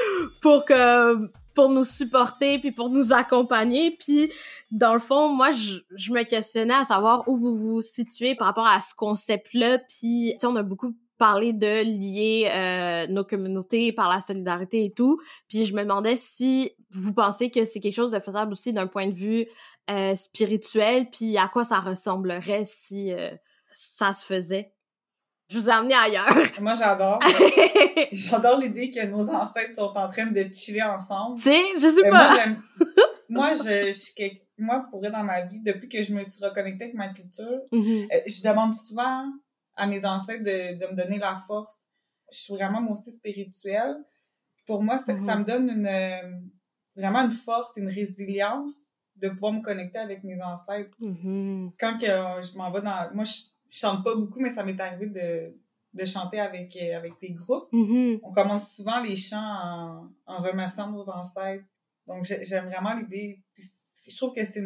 pour que pour nous supporter puis pour nous accompagner. Puis dans le fond, moi, je, me questionnais à savoir où vous vous situez par rapport à ce concept-là. Puis, tu sais, on a beaucoup parlé de lier euh, nos communautés par la solidarité et tout. Puis je me demandais si vous pensez que c'est quelque chose de faisable aussi d'un point de vue euh, spirituel, puis à quoi ça ressemblerait si euh, ça se faisait? Je vous ai amené ailleurs. Moi, j'adore. j'adore l'idée que nos ancêtres sont en train de chiller ensemble. Tu sais, je sais pas. Moi, je, je, moi, pour dans ma vie, depuis que je me suis reconnectée avec ma culture, mm-hmm. je demande souvent à mes ancêtres de, de me donner la force. Je suis vraiment moi aussi spirituelle. Pour moi, ça, ça mhm. me donne une euh, vraiment une force, une résilience de pouvoir me connecter avec mes ancêtres. Mhm. Quand que euh, je m'en vais dans... Moi, je, chante pas beaucoup, mais ça m'est arrivé de, de chanter avec, euh, avec des groupes. Mhm. On commence souvent les chants en, en remerciant nos ancêtres. Donc, j'aime vraiment l'idée. Je trouve que c'est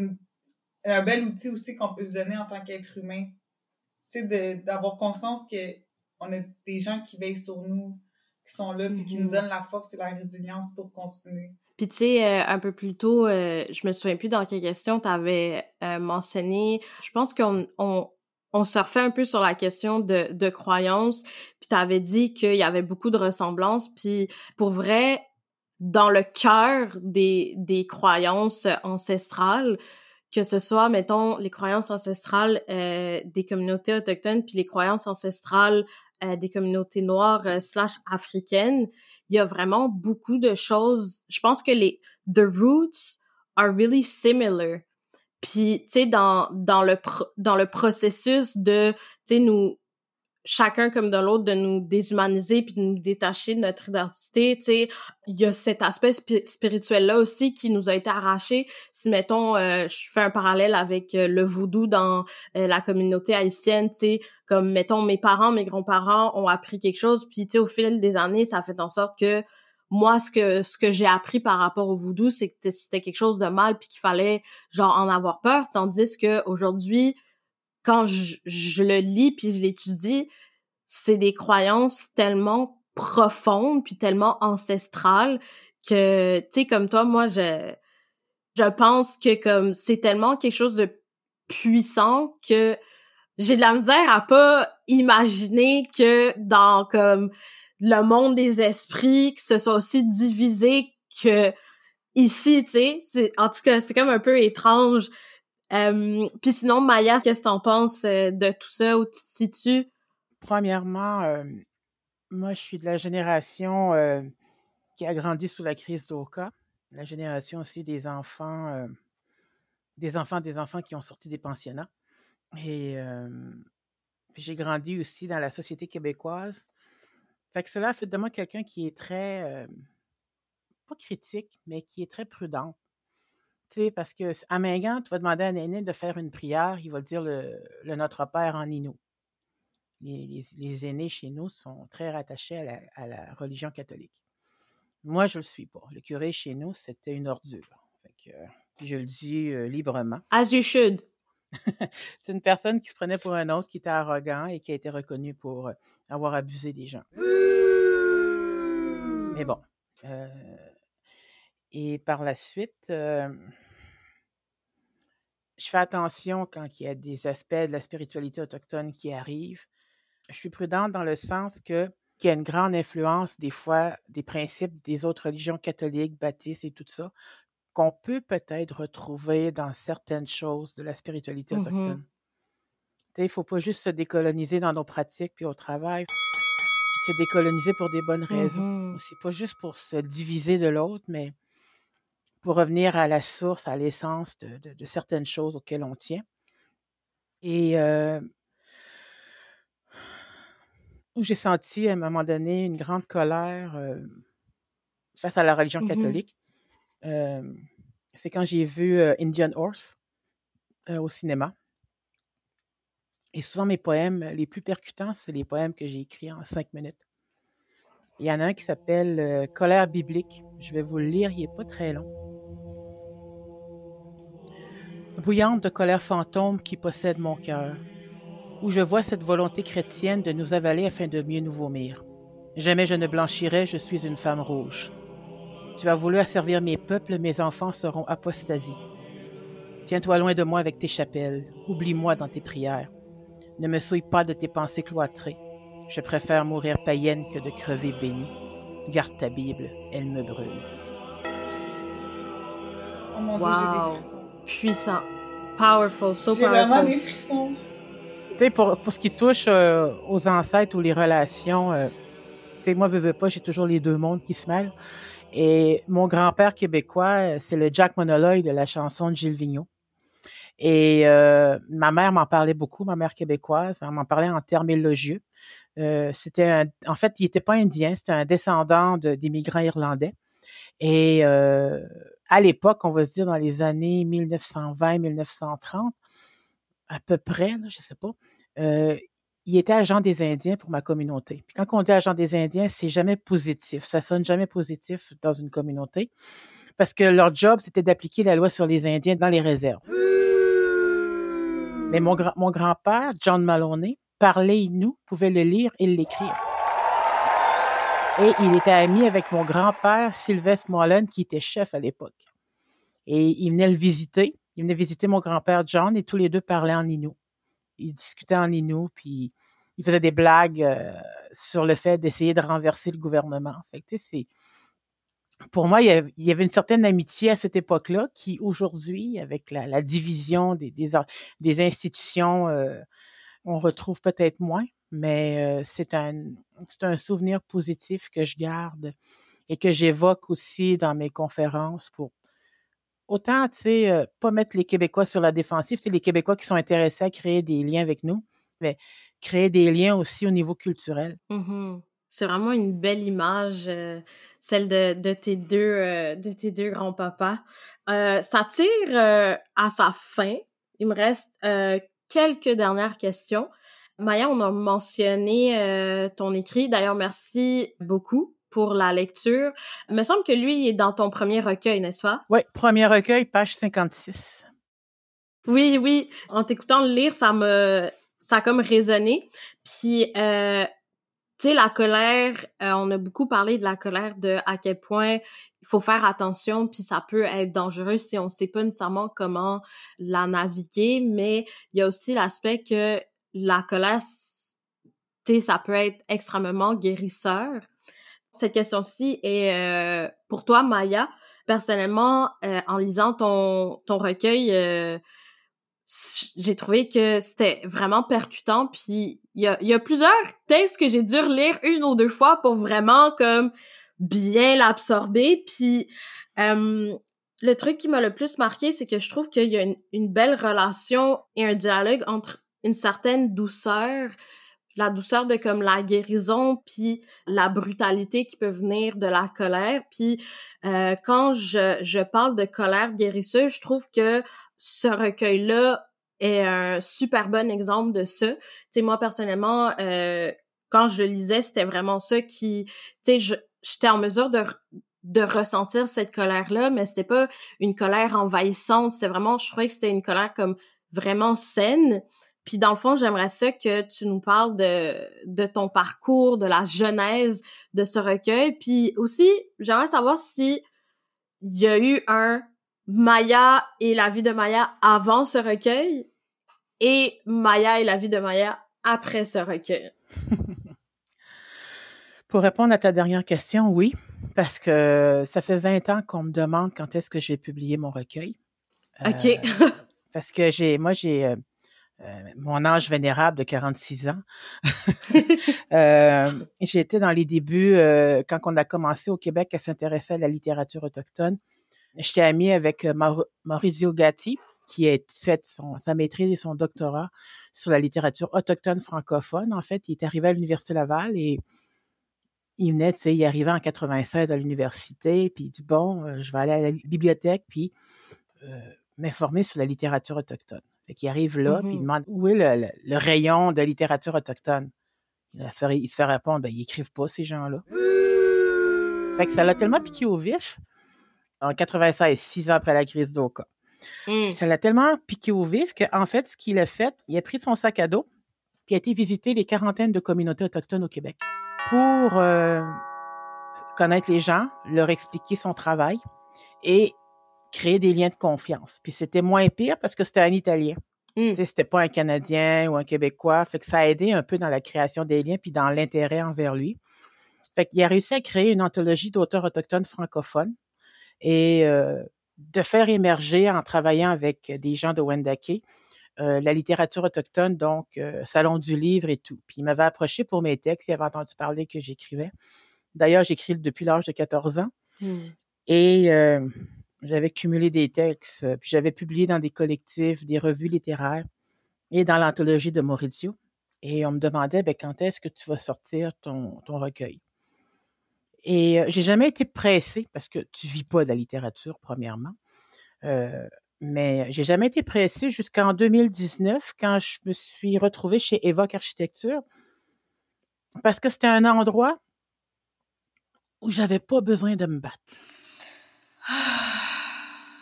un bel outil aussi qu'on peut se donner en tant qu'être humain d'avoir conscience que on a des gens qui veillent sur nous, qui sont là, puis qui nous mm-hmm. donnent la force et la résilience pour continuer. Puis tu sais, euh, un peu plus tôt, euh, je me souviens plus dans quelle question tu avais euh, mentionné, je pense qu'on on, on surfait un peu sur la question de, de croyance, puis tu avais dit qu'il y avait beaucoup de ressemblances, puis pour vrai, dans le cœur des, des croyances ancestrales, que ce soit, mettons, les croyances ancestrales euh, des communautés autochtones puis les croyances ancestrales euh, des communautés noires euh, slash africaines, il y a vraiment beaucoup de choses. Je pense que les the roots are really similar. Puis, tu sais, dans dans le dans le processus de, tu sais, nous chacun comme de l'autre de nous déshumaniser puis de nous détacher de notre identité, tu sais, il y a cet aspect spirituel là aussi qui nous a été arraché. Si mettons euh, je fais un parallèle avec euh, le voodoo dans euh, la communauté haïtienne, tu sais, comme mettons mes parents, mes grands-parents ont appris quelque chose puis tu sais au fil des années, ça a fait en sorte que moi ce que ce que j'ai appris par rapport au voodoo, c'est que c'était quelque chose de mal puis qu'il fallait genre en avoir peur. Tandis que aujourd'hui quand je, le lis puis je l'étudie, c'est des croyances tellement profondes puis tellement ancestrales que tu sais comme toi moi je je pense que comme c'est tellement quelque chose de puissant que j'ai de la misère à pas imaginer que dans comme le monde des esprits que ce soit aussi divisé que ici tu sais. En tout cas c'est comme un peu étrange euh, Puis sinon, Maya, qu'est-ce que t'en penses euh, de tout ça, où tu te situes? Premièrement, euh, moi, je suis de la génération qui a grandi sous la crise d'Oka, la génération aussi des enfants, des enfants, des enfants qui ont sorti des pensionnats. Et j'ai grandi aussi dans la société québécoise. Fait que cela fait de moi quelqu'un qui est très, pas critique, mais qui est très prudent parce que à Mingan, tu vas demander à un aîné de faire une prière, il va dire le, Notre Père en Inou. Les, aînés chez nous sont très rattachés à la, religion catholique. Moi, je le suis pas. Le curé chez nous, c'était une ordure. je le dis euh, librement. As you should. C'est une personne qui se prenait pour un autre, qui était arrogant et qui a été reconnu pour euh, avoir abusé des gens. Mais bon. Euh, et par la suite, je fais attention quand il y a des aspects de la spiritualité autochtone qui arrivent. Je suis prudente dans le sens que qu'il y a une grande influence des fois des principes des autres religions catholiques, baptistes et tout ça, qu'on peut peut-être retrouver dans certaines choses de la spiritualité mmh autochtone. Il ne faut pas juste se décoloniser dans nos pratiques puis au travail, puis se décoloniser pour des bonnes raisons. Mmh C'est pas juste pour se diviser de l'autre, mais pour revenir à la source, à l'essence de, certaines choses auxquelles on tient. Et euh, où j'ai senti à un moment donné une grande colère euh, face à la religion mmh catholique. Euh, c'est quand j'ai vu Indian Horse au cinéma. Et souvent, mes poèmes les plus percutants, c'est les poèmes que j'ai écrits en cinq minutes. Il y en a un qui s'appelle Colère biblique. Je vais vous le lire, il n'est pas très long bouillante de colère fantôme qui possède mon cœur, où je vois cette volonté chrétienne de nous avaler afin de mieux nous vomir. Jamais je ne blanchirai, je suis une femme rouge. Tu as voulu asservir mes peuples, mes enfants seront apostasie. Tiens-toi loin de moi avec tes chapelles, oublie-moi dans tes prières. Ne me souille pas de tes pensées cloîtrées. Je préfère mourir païenne que de crever bénie. Garde ta Bible, elle me brûle. Oh mon Dieu, j'ai des frissons. Puissant. Powerful, so J'ai vraiment des frissons. Tu sais, pour, pour ce qui touche euh, aux ancêtres ou les relations, euh, tu sais, moi, veux, veux pas, j'ai toujours les deux mondes qui se mêlent. Et mon grand-père québécois, euh, c'est le Jack Monoloy de la chanson de Gilles Vigneault. Et euh, ma mère m'en parlait beaucoup, ma mère québécoise, elle m'en parlait en termes élogieux. Euh, c'était un- en fait, il n'était pas indien, c'était un descendant de- d'immigrants irlandais. Et euh, à l'époque, on va se dire dans les années 1920-1930, à peu près, je sais pas, euh, il était agent des Indiens pour ma communauté. Puis quand on dit agent des Indiens, c'est jamais positif. Ça sonne jamais positif dans une communauté parce que leur job, c'était d'appliquer la loi sur les Indiens dans les réserves. Mais mon, grand- mon grand-père, John Maloney, parlait Innu, pouvait le lire et l'écrire. Et il était ami avec mon grand-père, Sylvestre Mullen, qui était chef à l'époque. Et il venait le visiter. Il venait visiter mon grand-père John et tous les deux parlaient en Innu. Ils discutaient en Innu, puis ils faisaient des blagues euh, sur le fait d'essayer de renverser le gouvernement. Fait tu pour moi, il y, avait, une certaine amitié à cette époque-là qui, aujourd'hui, avec la, division des institutions, euh, on retrouve peut-être moins, mais c'est un, un souvenir positif que je garde et que j'évoque aussi dans mes conférences pour autant, tu sais, pas mettre les Québécois sur la défensive, c'est les Québécois qui sont intéressés à créer des liens avec nous, mais créer des liens aussi au niveau culturel. Mhm. C'est vraiment une belle image, celle de, de tes deux, de tes deux grands-papas. Ça tire à sa fin. Il me reste quelques dernières questions. Maya, on a mentionné euh, ton écrit. D'ailleurs, merci beaucoup pour la lecture. Il me semble que lui, il est dans ton premier recueil, n'est-ce pas? Oui, premier recueil, page 56. Oui, oui. En t'écoutant le lire, ça me, ça a comme résonné. Puis, euh, tu sais, la colère, euh, on a beaucoup parlé de la colère, de à quel point il faut faire attention, puis ça peut être dangereux si on sait pas nécessairement comment la naviguer, mais il y a aussi l'aspect que la colère, tu sais, ça peut être extrêmement guérisseur. Cette question-ci est euh, pour toi, Maya. Personnellement, euh, en lisant ton, ton recueil, euh, j'ai trouvé que c'était vraiment percutant puis il y a, il y a plusieurs textes que j'ai dû relire une ou deux fois pour vraiment comme bien l'absorber puis le truc qui m'a le plus marqué c'est que je trouve qu'il y a une, une belle relation et un dialogue entre une certaine douceur la douceur de comme la guérison puis la brutalité qui peut venir de la colère puis euh, quand je, je parle de colère guérisseuse je trouve que ce recueil-là est un super bon exemple de ça. Tu sais, moi, personnellement, euh, quand je le lisais, c'était vraiment ça qui... Tu sais, j'étais en mesure de, de ressentir cette colère-là, mais c'était pas une colère envahissante. C'était vraiment... Je trouvais que c'était une colère comme vraiment saine. Puis dans le fond, j'aimerais ça que tu nous parles de, de ton parcours, de la genèse de ce recueil. Puis aussi, j'aimerais savoir si il y a eu un Maya et la vie de Maya avant ce recueil et Maya et la vie de Maya après ce recueil. Pour répondre à ta dernière question, oui, parce que ça fait 20 ans qu'on me demande quand est-ce que je vais publier mon recueil. Euh, OK. parce que j'ai, moi, j'ai euh, mon âge vénérable de 46 ans. euh, été dans les débuts, euh, quand on a commencé au Québec à s'intéresser à la littérature autochtone. J'étais amie avec Maur- Maurizio Gatti, qui a fait son, sa maîtrise et son doctorat sur la littérature autochtone francophone. En fait, il est arrivé à l'Université Laval et il venait, tu sais, il arrivait en 96 à l'université, puis il dit, bon, je vais aller à la bibliothèque, puis m'informer sur la littérature autochtone. Qu'il arrive là, puis il Mhm. demande, où est le, le- le rayon de littérature autochtone? Il se fait, il se fait répondre, ben, ils écrivent pas, ces gens-là. Fait que ça l'a tellement piqué au vif, en 96, six ans après la crise d'Oka. Mm. Ça l'a tellement piqué au vif qu'en fait, ce qu'il a fait, il a pris son sac à dos, puis a été visiter les quarantaines de communautés autochtones au Québec pour euh, connaître les gens, leur expliquer son travail et créer des liens de confiance. Puis c'était moins pire parce que c'était un Italien. Mm. C'était pas un Canadien ou un Québécois. Fait que ça a aidé un peu dans la création des liens puis dans l'intérêt envers lui. Fait qu'il a réussi à créer une anthologie d'auteurs autochtones francophones et euh, de faire émerger en travaillant avec des gens de Wendake euh, la littérature autochtone, donc euh, Salon du livre et tout. Puis il m'avait approché pour mes textes, il avait entendu parler que j'écrivais. D'ailleurs, j'écris depuis l'âge de 14 ans. Mm. Et j'avais cumulé des textes, puis j'avais publié dans des collectifs, des revues littéraires et dans l'anthologie de Maurizio. Et on me demandait, ben, quand est-ce que tu vas sortir ton, ton recueil? Et euh, j'ai jamais été pressée parce que tu vis pas de la littérature, premièrement. Euh, mais j'ai jamais été pressée jusqu'en 2019 quand je me suis retrouvée chez Evoque Architecture parce que c'était un endroit où j'avais pas besoin de me battre.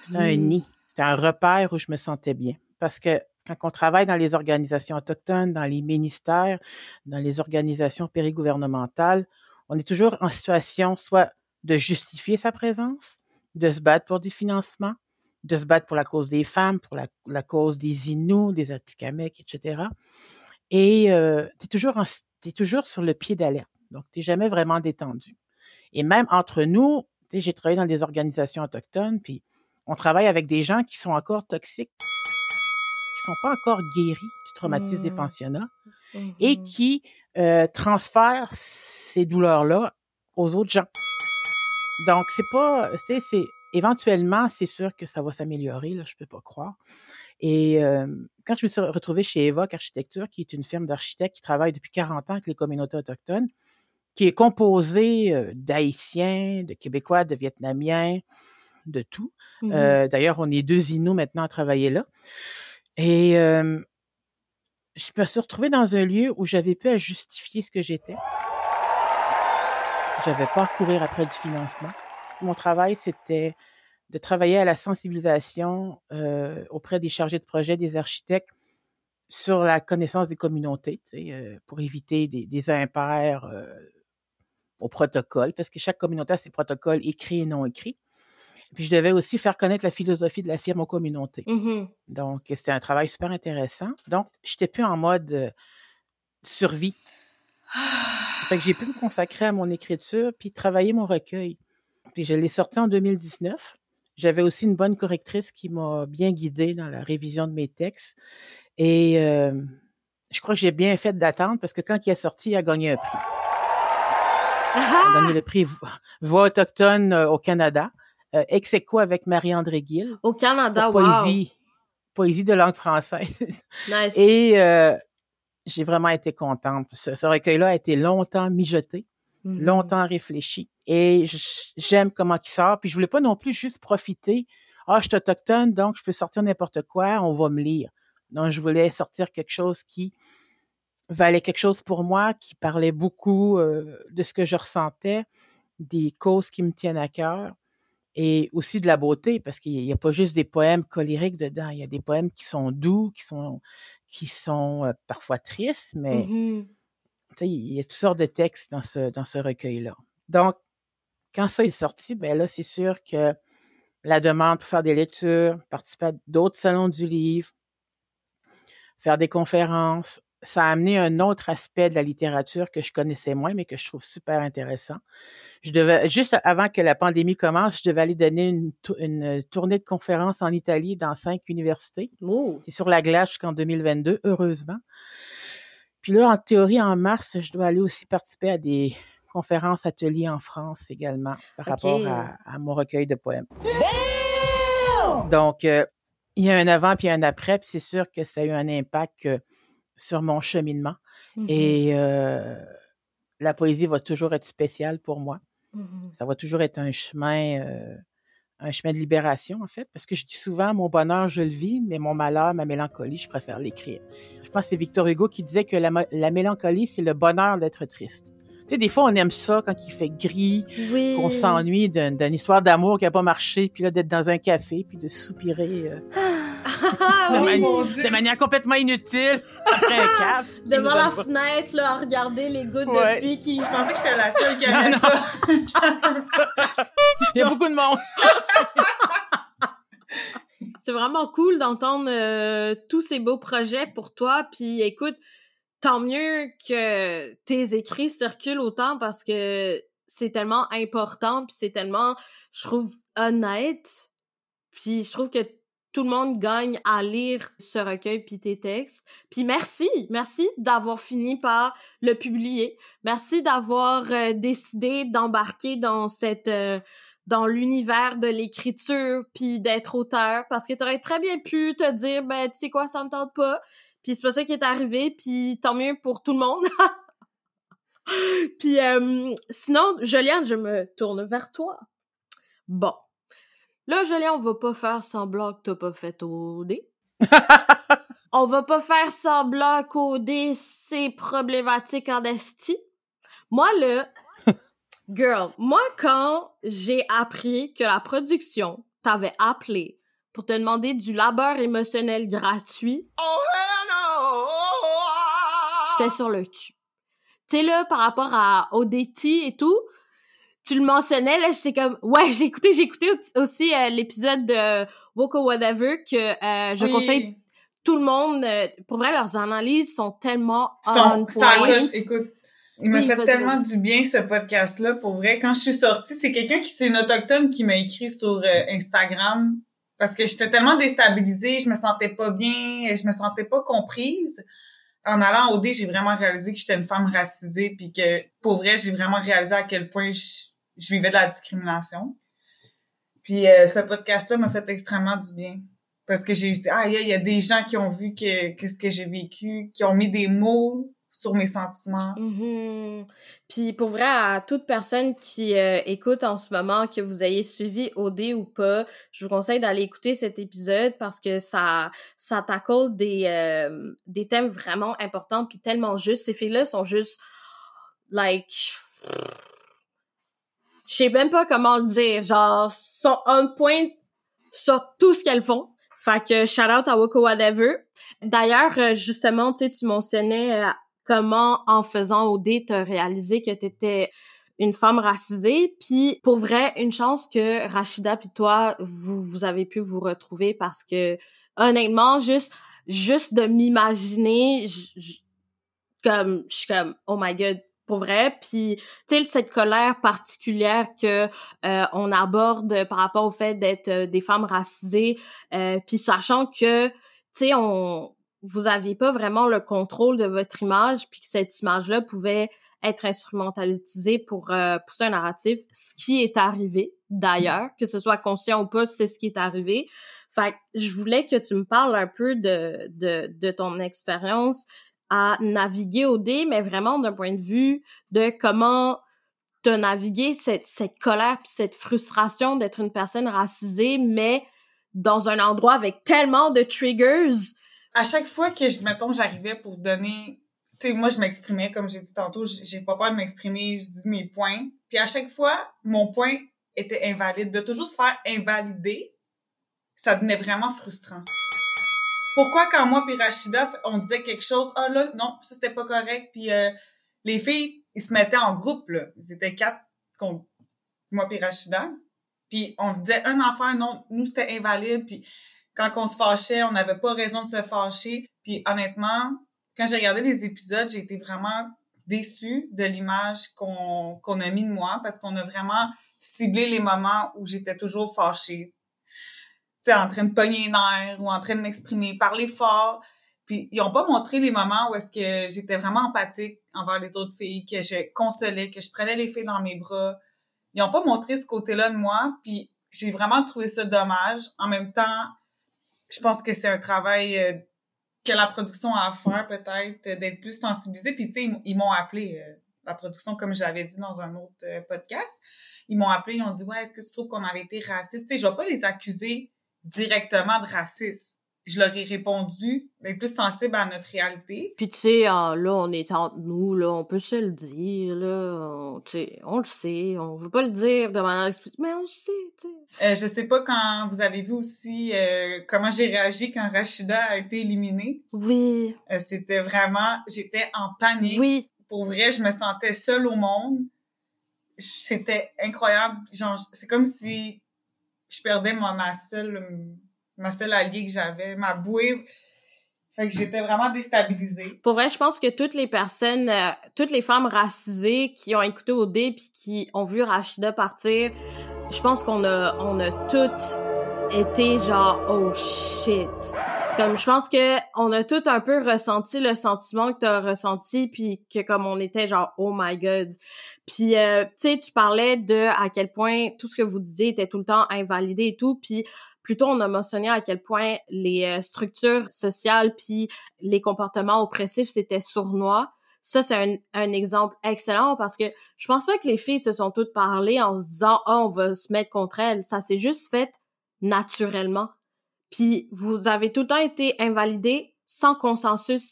C'était un Mm. nid, c'était un repère où je me sentais bien. Parce que quand on travaille dans les organisations autochtones, dans les ministères, dans les organisations périgouvernementales, on est toujours en situation soit de justifier sa présence, de se battre pour du financement, de se battre pour la cause des femmes, pour la, la cause des Inuits, des Atikamekw, etc. Et euh, tu es toujours, en- toujours sur le pied d'alerte. Donc, tu jamais vraiment détendu. Et même entre nous, tu sais, j'ai travaillé dans des organisations autochtones, puis on travaille avec des gens qui sont encore toxiques, qui sont pas encore guéris du traumatisme des Mm. pensionnats et Mhm. qui euh, transfèrent ces douleurs-là aux autres gens. Donc, c'est pas, sais, c'est, éventuellement, c'est sûr que ça va s'améliorer, là, je peux pas croire. Et euh, quand je me suis retrouvée chez Evoque Architecture, qui est une firme d'architectes qui travaille depuis 40 ans avec les communautés autochtones, qui est composée euh, d'Haïtiens, de Québécois, de Vietnamiens, de tout. Mhm. Euh, D'ailleurs, on est deux Inuits maintenant à travailler là. Et euh, je me suis retrouvée dans un lieu où j'avais pu à justifier ce que j'étais. J'avais pas à courir après du financement. Mon travail, c'était de travailler à la sensibilisation euh, auprès des chargés de projet, des architectes, sur la connaissance des communautés, euh, pour éviter des, des impairs euh, au protocole, parce que chaque communauté a ses protocoles écrits et non écrits. Puis je devais aussi faire connaître la philosophie de la firme aux communautés. Mhm. Donc, c'était un travail super intéressant. Donc, j'étais plus en mode euh, survie. Fait que j'ai pu me consacrer à mon écriture puis travailler mon recueil. Puis je l'ai sorti en 2019. J'avais aussi une bonne correctrice qui m'a bien guidée dans la révision de mes textes. Et euh, je crois que j'ai bien fait d'attendre parce que quand il est sorti, il a gagné un prix. Il a Ah! gagné le prix Vo- Voix autochtone euh, au Canada. Euh, ex aequo avec Marie-André Gill Au Canada, wow. poésie, poésie de langue française. Nice. Et euh, j'ai vraiment été contente. Ce, ce recueil-là a été longtemps mijoté, Mhm. longtemps réfléchi. Et j'aime comment il sort. Puis je voulais pas non plus juste profiter. Ah, je suis autochtone, donc je peux sortir n'importe quoi, on va me lire. Non, je voulais sortir quelque chose qui valait quelque chose pour moi, qui parlait beaucoup euh, de ce que je ressentais, des causes qui me tiennent à cœur et aussi de la beauté parce qu'il n'y a pas juste des poèmes colériques dedans, il y a des poèmes qui sont doux, qui sont qui sont euh, parfois tristes, mais tu sais, il y a toutes sortes de textes dans ce dans ce recueil-là. Donc quand ça est sorti, ben là c'est sûr que la demande pour faire des lectures, participer à d'autres salons du livre, faire des conférences, ça a amené un autre aspect de la littérature que je connaissais moins, mais que je trouve super intéressant. Je devais, juste avant que la pandémie commence, je devais aller donner une, tou- une tournée de conférences en Italie dans cinq universités. Oh. C'est sur la glace jusqu'en 2022, heureusement. Puis là, en théorie, en mars, je dois aller aussi participer à des conférences, ateliers en France également, par rapport à, à mon recueil de poèmes. Donc, euh, il y a un avant puis un après, puis c'est sûr que ça a eu un impact euh, sur mon cheminement. Mhm. Et euh, la poésie va toujours être spéciale pour moi. Mhm. Ça va toujours être un chemin, euh, un chemin de libération, en fait, parce que je dis souvent, mon bonheur, je le vis, mais mon malheur, ma mélancolie, je préfère l'écrire. Je pense que c'est Victor Hugo qui disait que la, la mélancolie, c'est le bonheur d'être triste. Tu sais, des fois, on aime ça quand il fait gris, Oui. qu'on s'ennuie d'un- d'une histoire d'amour qui a pas marché, puis là, d'être dans un café, puis de soupirer. euh. de, Oui, mani- mon Dieu. de manière complètement inutile, après un caf. Devant la fenêtre, là, à regarder les gouttes Ouais. de pluie qui... Je pensais que j'étais la seule qui Non, non. ça. Il y a beaucoup de monde. C'est vraiment cool d'entendre euh, tous ces beaux projets pour toi. Puis écoute, tant mieux que tes écrits circulent autant parce que c'est tellement important, puis c'est tellement, je trouve, honnête. Puis je trouve que tout le monde gagne à lire ce recueil puis tes textes. Puis merci, merci d'avoir fini par le publier. Merci d'avoir euh, décidé d'embarquer dans cette euh, dans l'univers de l'écriture puis d'être auteur parce que t'aurais très bien pu te dire ben tu sais quoi ça me tente pas puis c'est pas ça qui est arrivé puis tant mieux pour tout le monde puis euh, sinon Joliane je me tourne vers toi bon là Joliane on va pas faire semblant que t'as pas fait OD on va pas faire semblant qu'OD c'est problématique en esti. Moi là Girl, moi, quand j'ai appris que la production t'avait appelé pour te demander du labeur émotionnel gratuit, j'étais sur le cul. Tu sais, là, par rapport à ODT et tout, tu le mentionnais, là, j'étais comme, ouais, j'ai écouté, j'ai écouté au- aussi euh, l'épisode de Woke or Whatever que euh, je Oui. conseille tout le monde. euh, pour vrai, leurs analyses sont tellement Son- on point. coche. Écoute, il m'a Oui, fait tellement du bien ce podcast-là, pour vrai. Quand je suis sortie, c'est quelqu'un qui c'est une autochtone qui m'a écrit sur euh, Instagram parce que j'étais tellement déstabilisée, je me sentais pas bien, je me sentais pas comprise. En allant au D, j'ai vraiment réalisé que j'étais une femme racisée puis que pour vrai, j'ai vraiment réalisé à quel point je, je vivais de la discrimination. Puis euh, ce podcast-là m'a fait extrêmement du bien parce que j'ai dit ah il y a des gens qui ont vu que qu'est-ce que j'ai vécu, qui ont mis des mots sur mes sentiments. Mhm. Puis pour vrai, à toute personne qui euh, écoute en ce moment, que vous ayez suivi OD ou pas, je vous conseille d'aller écouter cet épisode parce que ça ça des euh, des thèmes vraiment importants puis tellement justes. Ces filles-là sont juste like je sais même pas comment le dire, genre sont on point sur tout ce qu'elles font. Fait que shout out à Woko Whatever. D'ailleurs, euh, justement, tu tu mentionnais euh, comment, en faisant OD, t'as réalisé que t'étais une femme racisée. Puis, pour vrai, une chance que Rachida puis toi, vous, vous avez pu vous retrouver parce que, honnêtement, juste, juste de m'imaginer, comme, je suis comme, oh my god, pour vrai. Puis, tu sais, cette colère particulière que euh, on aborde par rapport au fait d'être euh, des femmes racisées, euh, puis sachant que, tu sais, on vous aviez pas vraiment le contrôle de votre image, puis que cette image-là pouvait être instrumentalisée pour euh, pousser un narratif, ce qui est arrivé d'ailleurs, que ce soit conscient ou pas, c'est ce qui est arrivé. Fait que je voulais que tu me parles un peu de, de, de ton expérience à naviguer au dé, mais vraiment d'un point de vue de comment t'as navigué cette, cette colère puis cette frustration d'être une personne racisée, mais dans un endroit avec tellement de triggers. À chaque fois que je mettons j'arrivais pour donner tu sais moi je m'exprimais comme j'ai dit tantôt, j'ai pas peur de m'exprimer, je dis mes points. Puis à chaque fois mon point était invalide, de toujours se faire invalider, ça devenait vraiment frustrant. Pourquoi quand moi puis on disait quelque chose, ah là, non, ça c'était pas correct, puis euh, les filles, ils se mettaient en groupe, là. Ils étaient quatre moi puis. Puis on disait un enfant, non, nous c'était invalide, puis quand on se fâchait, on n'avait pas raison de se fâcher. Puis honnêtement, quand j'ai regardé les épisodes, j'ai été vraiment déçue de l'image qu'on qu'on a mis de moi parce qu'on a vraiment ciblé les moments où j'étais toujours fâchée. En train de pogner les nerfs ou en train de m'exprimer, parler fort. Puis ils ont pas montré les moments où est-ce que j'étais vraiment empathique envers les autres filles, que je consolais, que je prenais les filles dans mes bras. Ils ont pas montré ce côté-là de moi, puis j'ai vraiment trouvé ça dommage. En même temps, je pense que c'est un travail euh, que la production a à faire peut-être, euh, d'être plus sensibilisée. Puis tu sais, ils, m'ont appelé, euh, la production, comme je l'avais dit dans un autre podcast, ils m'ont appelé, ils ont dit « Ouais, est-ce que tu trouves qu'on avait été raciste? » Tu sais, je vais pas les accuser directement de racisme. Je leur ai répondu d'être plus sensible à notre réalité. Puis tu sais, ah, là, on est entre nous, là, on peut se le dire, là. on- on, on le sait, on veut pas le dire de manière explicite, mais on le sait, tu sais. Euh, je sais pas quand vous avez vu aussi euh, comment j'ai réagi quand Rachida a été éliminée. Oui. Euh, c'était vraiment, j'étais en panique. Oui. Pour vrai, je me sentais seule au monde. C'était incroyable. Genre, c'est comme si je perdais moi, ma seule, ma seule alliée que j'avais, ma bouée. Fait que j'étais vraiment déstabilisée. Pour vrai, je pense que toutes les personnes, euh, toutes les femmes racisées qui ont écouté OD puis qui ont vu Rachida partir, je pense qu'on a, on a toutes été genre oh shit. Comme je pense que on a tout un peu ressenti le sentiment que t'as ressenti puis que comme on était genre oh my god. Puis euh, tu sais tu parlais de à quel point tout ce que vous disiez était tout le temps invalidé et tout puis plutôt on a mentionné à quel point les euh, structures sociales puis les comportements oppressifs c'était sournois. Ça, c'est un, un, exemple excellent parce que je pense pas que les filles se sont toutes parlé en se disant, oh, on va se mettre contre elles. Ça s'est juste fait naturellement. Puis vous avez tout le temps été invalidé sans consensus.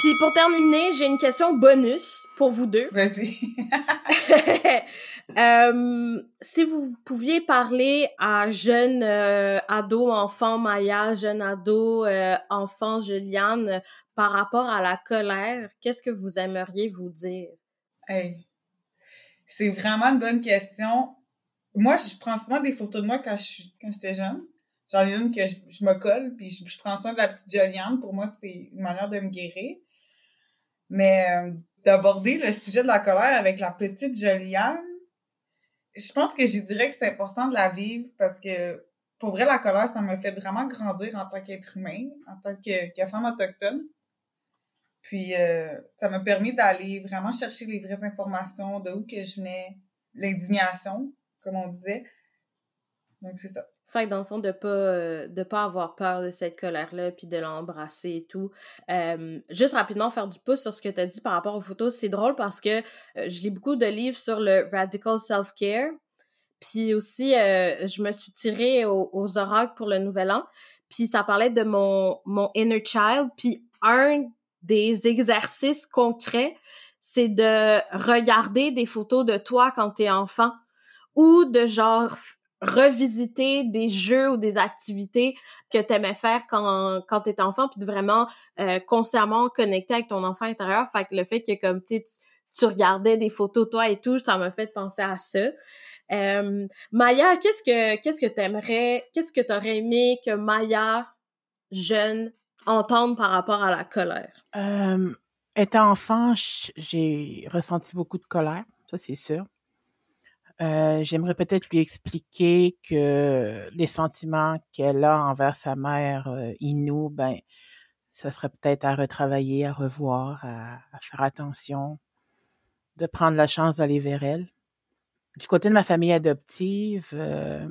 Puis pour terminer, j'ai une question bonus pour vous deux. Vas-y. euh, si vous pouviez parler à jeune euh, ado, enfant Maya, jeune ado, euh, enfant Juliane, par rapport à la colère, qu'est-ce que vous aimeriez vous dire? Hey, c'est vraiment une bonne question. Moi, je prends souvent des photos de moi quand je quand j'étais jeune. J'en ai une que je, me colle, puis je, prends soin de la petite Joliane. Pour moi, c'est une manière de me guérir. Mais euh, d'aborder le sujet de la colère avec la petite Joliane, je pense que je dirais que c'est important de la vivre parce que pour vrai, la colère, ça me fait vraiment grandir en tant qu'être humain, en tant que, femme autochtone. Puis euh, ça m'a permis d'aller vraiment chercher les vraies informations, de où que je venais, l'indignation, comme on disait. Donc c'est ça. Fait que dans le fond, de pas, euh, de pas avoir peur de cette colère-là, puis de l'embrasser et tout. Euh, juste rapidement faire du pouce sur ce que tu as dit par rapport aux photos. C'est drôle parce que euh, je lis beaucoup de livres sur le radical self-care. Puis aussi, je me suis tirée aux, aux, oracles pour le nouvel an. Puis ça parlait de mon, mon inner child. Puis un des exercices concrets, c'est de regarder des photos de toi quand t'es enfant ou de genre revisiter des jeux ou des activités que tu aimais faire quand quand tu enfant puis de vraiment euh, consciemment connecter avec ton enfant intérieur. Fait que le fait que comme tu tu regardais des photos toi et tout ça m'a fait penser à ça. Euh, Maya qu'est-ce que qu'est-ce que t'aimerais qu'est-ce que t'aurais aimé que Maya jeune entende par rapport à la colère? Euh, étant enfant j'ai ressenti beaucoup de colère ça c'est sûr euh, j'aimerais peut-être lui expliquer que les sentiments qu'elle a envers sa mère euh, Inou, ben, ce serait peut-être à retravailler, à revoir, à, faire attention, de prendre la chance d'aller vers elle. Du côté de ma famille adoptive, euh,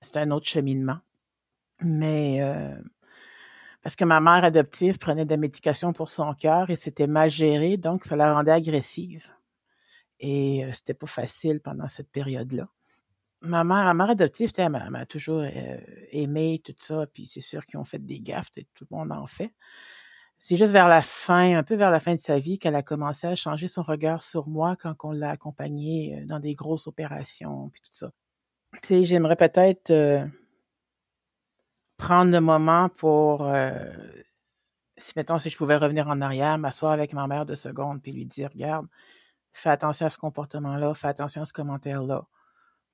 c'est un autre cheminement. Mais parce que ma mère adoptive prenait des médications pour son cœur et c'était mal géré, donc ça la rendait agressive. Et c'était pas facile pendant cette période-là. Ma mère, ma mère adoptive, elle m'a toujours aimé tout ça, puis c'est sûr qu'ils ont fait des gaffes, tout le monde en fait. C'est juste vers la fin, un peu vers la fin de sa vie, qu'elle a commencé à changer son regard sur moi quand on l'a accompagnée dans des grosses opérations, puis tout ça. Tu sais, j'aimerais peut-être prendre le moment pour, si mettons, si je pouvais revenir en arrière, m'asseoir avec ma mère de seconde, puis lui dire, regarde, fais attention à ce comportement-là, fais attention à ce commentaire-là.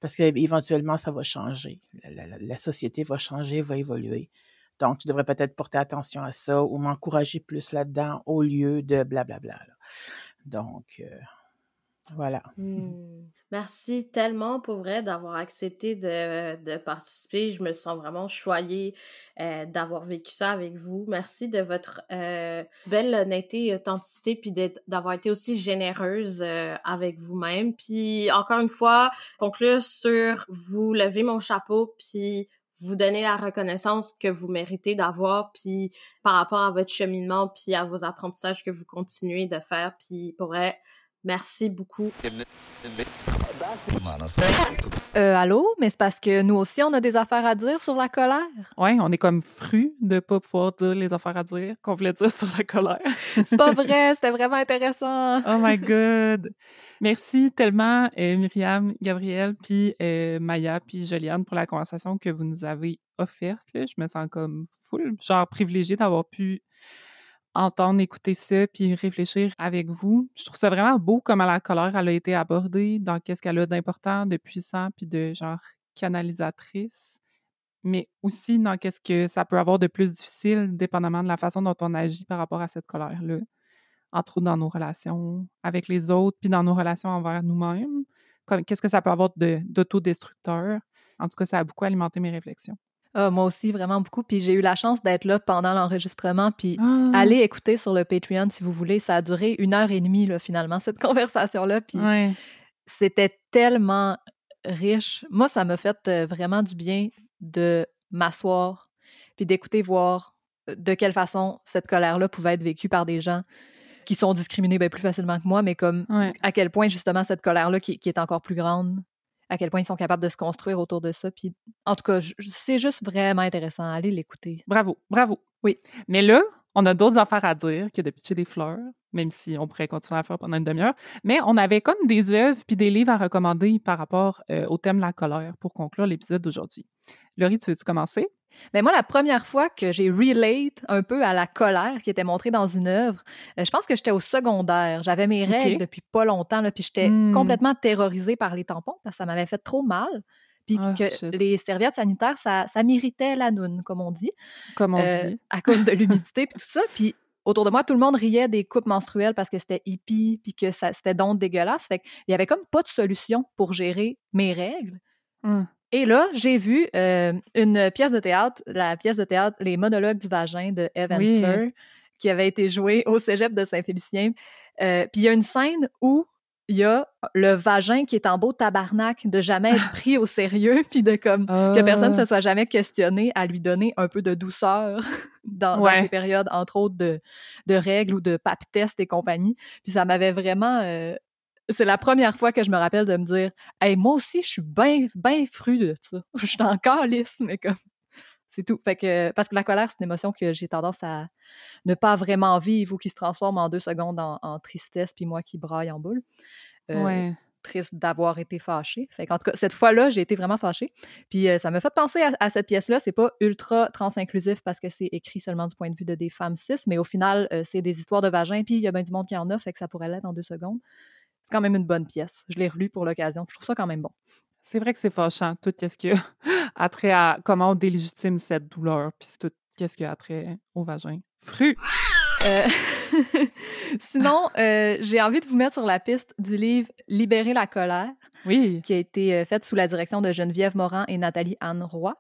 Parce qu'éventuellement, ça va changer. La, société va changer, va évoluer. Donc, tu devrais peut-être porter attention à ça ou m'encourager plus là-dedans au lieu de blablabla. Donc, euh, voilà. Mmh. Merci tellement pour vrai d'avoir accepté de, de, participer. Je me sens vraiment choyée euh, d'avoir vécu ça avec vous. Merci de votre euh, belle honnêteté et authenticité, puis d'avoir été aussi généreuse euh, avec vous-même. Puis encore une fois, conclure sur vous lever mon chapeau, puis vous donner la reconnaissance que vous méritez d'avoir, puis par rapport à votre cheminement, puis à vos apprentissages que vous continuez de faire. Puis pour vrai, Merci beaucoup. Euh, allô? Mais c'est parce que nous aussi, on a des affaires à dire sur la colère. Ouais, on est comme fru de pas pouvoir dire les affaires à dire qu'on voulait dire sur la colère. C'est pas vrai, c'était vraiment intéressant. Oh my God! Merci tellement, euh, Myriam, Gabrielle, puis euh, Maya, puis Joliane pour la conversation que vous nous avez offerte. Là. Je me sens comme full, genre privilégiée d'avoir pu entendre, écouter ça, puis réfléchir avec vous. Je trouve ça vraiment beau comment la colère, a été abordée, dans qu'est-ce qu'elle a d'important, de puissant, puis de genre canalisatrice, mais aussi dans qu'est-ce que ça peut avoir de plus difficile, dépendamment de la façon dont on agit par rapport à cette colère-là, entre autres dans nos relations avec les autres, puis dans nos relations envers nous-mêmes. Qu'est-ce que ça peut avoir d'autodestructeur? En tout cas, ça a beaucoup alimenté mes réflexions. Ah, moi aussi, vraiment beaucoup. Puis j'ai eu la chance d'être là pendant l'enregistrement. Puis ah! allez écouter sur le Patreon si vous voulez. Ça a duré une heure et demie, là, finalement, cette conversation-là. Puis c'était tellement riche. Moi, ça m'a fait euh, vraiment du bien de m'asseoir puis d'écouter voir euh, de quelle façon cette colère-là pouvait être vécue par des gens qui sont discriminés bien plus facilement que moi, mais comme à quel point justement cette colère-là qui, qui, est encore plus grande à quel point ils sont capables de se construire autour de ça. Puis, en tout cas, c'est juste vraiment intéressant. Allez l'écouter. Bravo, bravo. Oui. Mais là, on a d'autres affaires à dire que de pitcher des fleurs, même si on pourrait continuer à le faire pendant une demi-heure. Mais on avait comme des œuvres puis des livres à recommander par rapport euh, au thème de la colère pour conclure l'épisode d'aujourd'hui. Laurie, tu veux-tu commencer? Mais moi, la première fois que j'ai relate un peu à la colère qui était montrée dans une œuvre, euh, je pense que j'étais au secondaire. J'avais mes règles depuis pas longtemps, là, puis j'étais hmm. complètement terrorisée par les tampons parce que ça m'avait fait trop mal. Puis ah, que les serviettes sanitaires, ça, ça m'irritait la noune, comme on dit. Comme on euh, dit. À cause de l'humidité puis tout ça. Puis autour de moi, tout le monde riait des coupes menstruelles parce que c'était hippie puis que c'était donc dégueulasse. Fait qu'il y avait comme pas de solution pour gérer mes règles. Hum. Et là, j'ai vu euh, une pièce de théâtre, la pièce de théâtre Les monologues du vagin de Evan oui. qui avait été jouée au cégep de Saint-Félicien. Euh, puis il y a une scène où il y a le vagin qui est en beau tabarnak de jamais être pris au sérieux, puis de comme que personne ne se ah. soit jamais questionné à lui donner un peu de douceur dans, ces périodes, entre autres de, de règles ou de pap test et compagnie. Puis ça m'avait vraiment euh, c'est la première fois que je me rappelle de me dire Hey, moi aussi, je suis bien ben fru de ça. Je suis encore lisse, mais comme c'est tout. Fait que, parce que la colère, c'est une émotion que j'ai tendance à ne pas vraiment vivre ou qui se transforme en deux secondes en, tristesse, puis moi qui braille en boule. Euh, triste d'avoir été fâchée. Fait en tout cas, cette fois-là, j'ai été vraiment fâchée. Puis euh, ça me fait penser à, cette pièce-là. C'est pas ultra trans-inclusif parce que c'est écrit seulement du point de vue de des femmes cis, mais au final, euh, c'est des histoires de vagin, puis il y a bien du monde qui en a, fait que ça pourrait l'être en deux secondes c'est quand même une bonne pièce. Je l'ai relu pour l'occasion. Je trouve ça quand même bon. C'est vrai que c'est fâchant, tout ce qui a trait à comment on délégitime cette douleur, puis tout ce qui a trait au vagin. Fru! Euh, sinon, euh, j'ai envie de vous mettre sur la piste du livre Libérer la colère, oui. qui a été euh, fait sous la direction de Geneviève Morin et Nathalie Anne Roy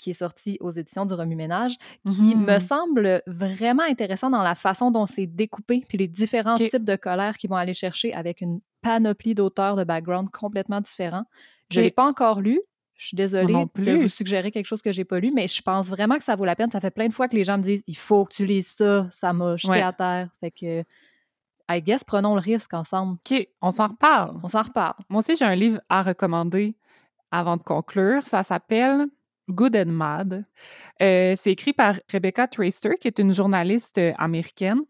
qui est sorti aux éditions du Remue-Ménage, qui me mmh. semble vraiment intéressant dans la façon dont c'est découpé, puis les différents types de colère qu'ils vont aller chercher avec une panoplie d'auteurs de background complètement différents. Je ne l'ai pas encore lu. Je suis désolée de vous suggérer quelque chose que j'ai pas lu, mais je pense vraiment que ça vaut la peine. Ça fait plein de fois que les gens me disent il faut que tu lises ça, ça m'a jeté à terre. Fait que I guess prenons le risque ensemble. OK, on s'en reparle. On s'en reparle. Moi aussi, j'ai un livre à recommander avant de conclure. Ça s'appelle Good and Mad. Euh, c'est écrit par Rebecca Traister, qui est une journaliste euh, américaine.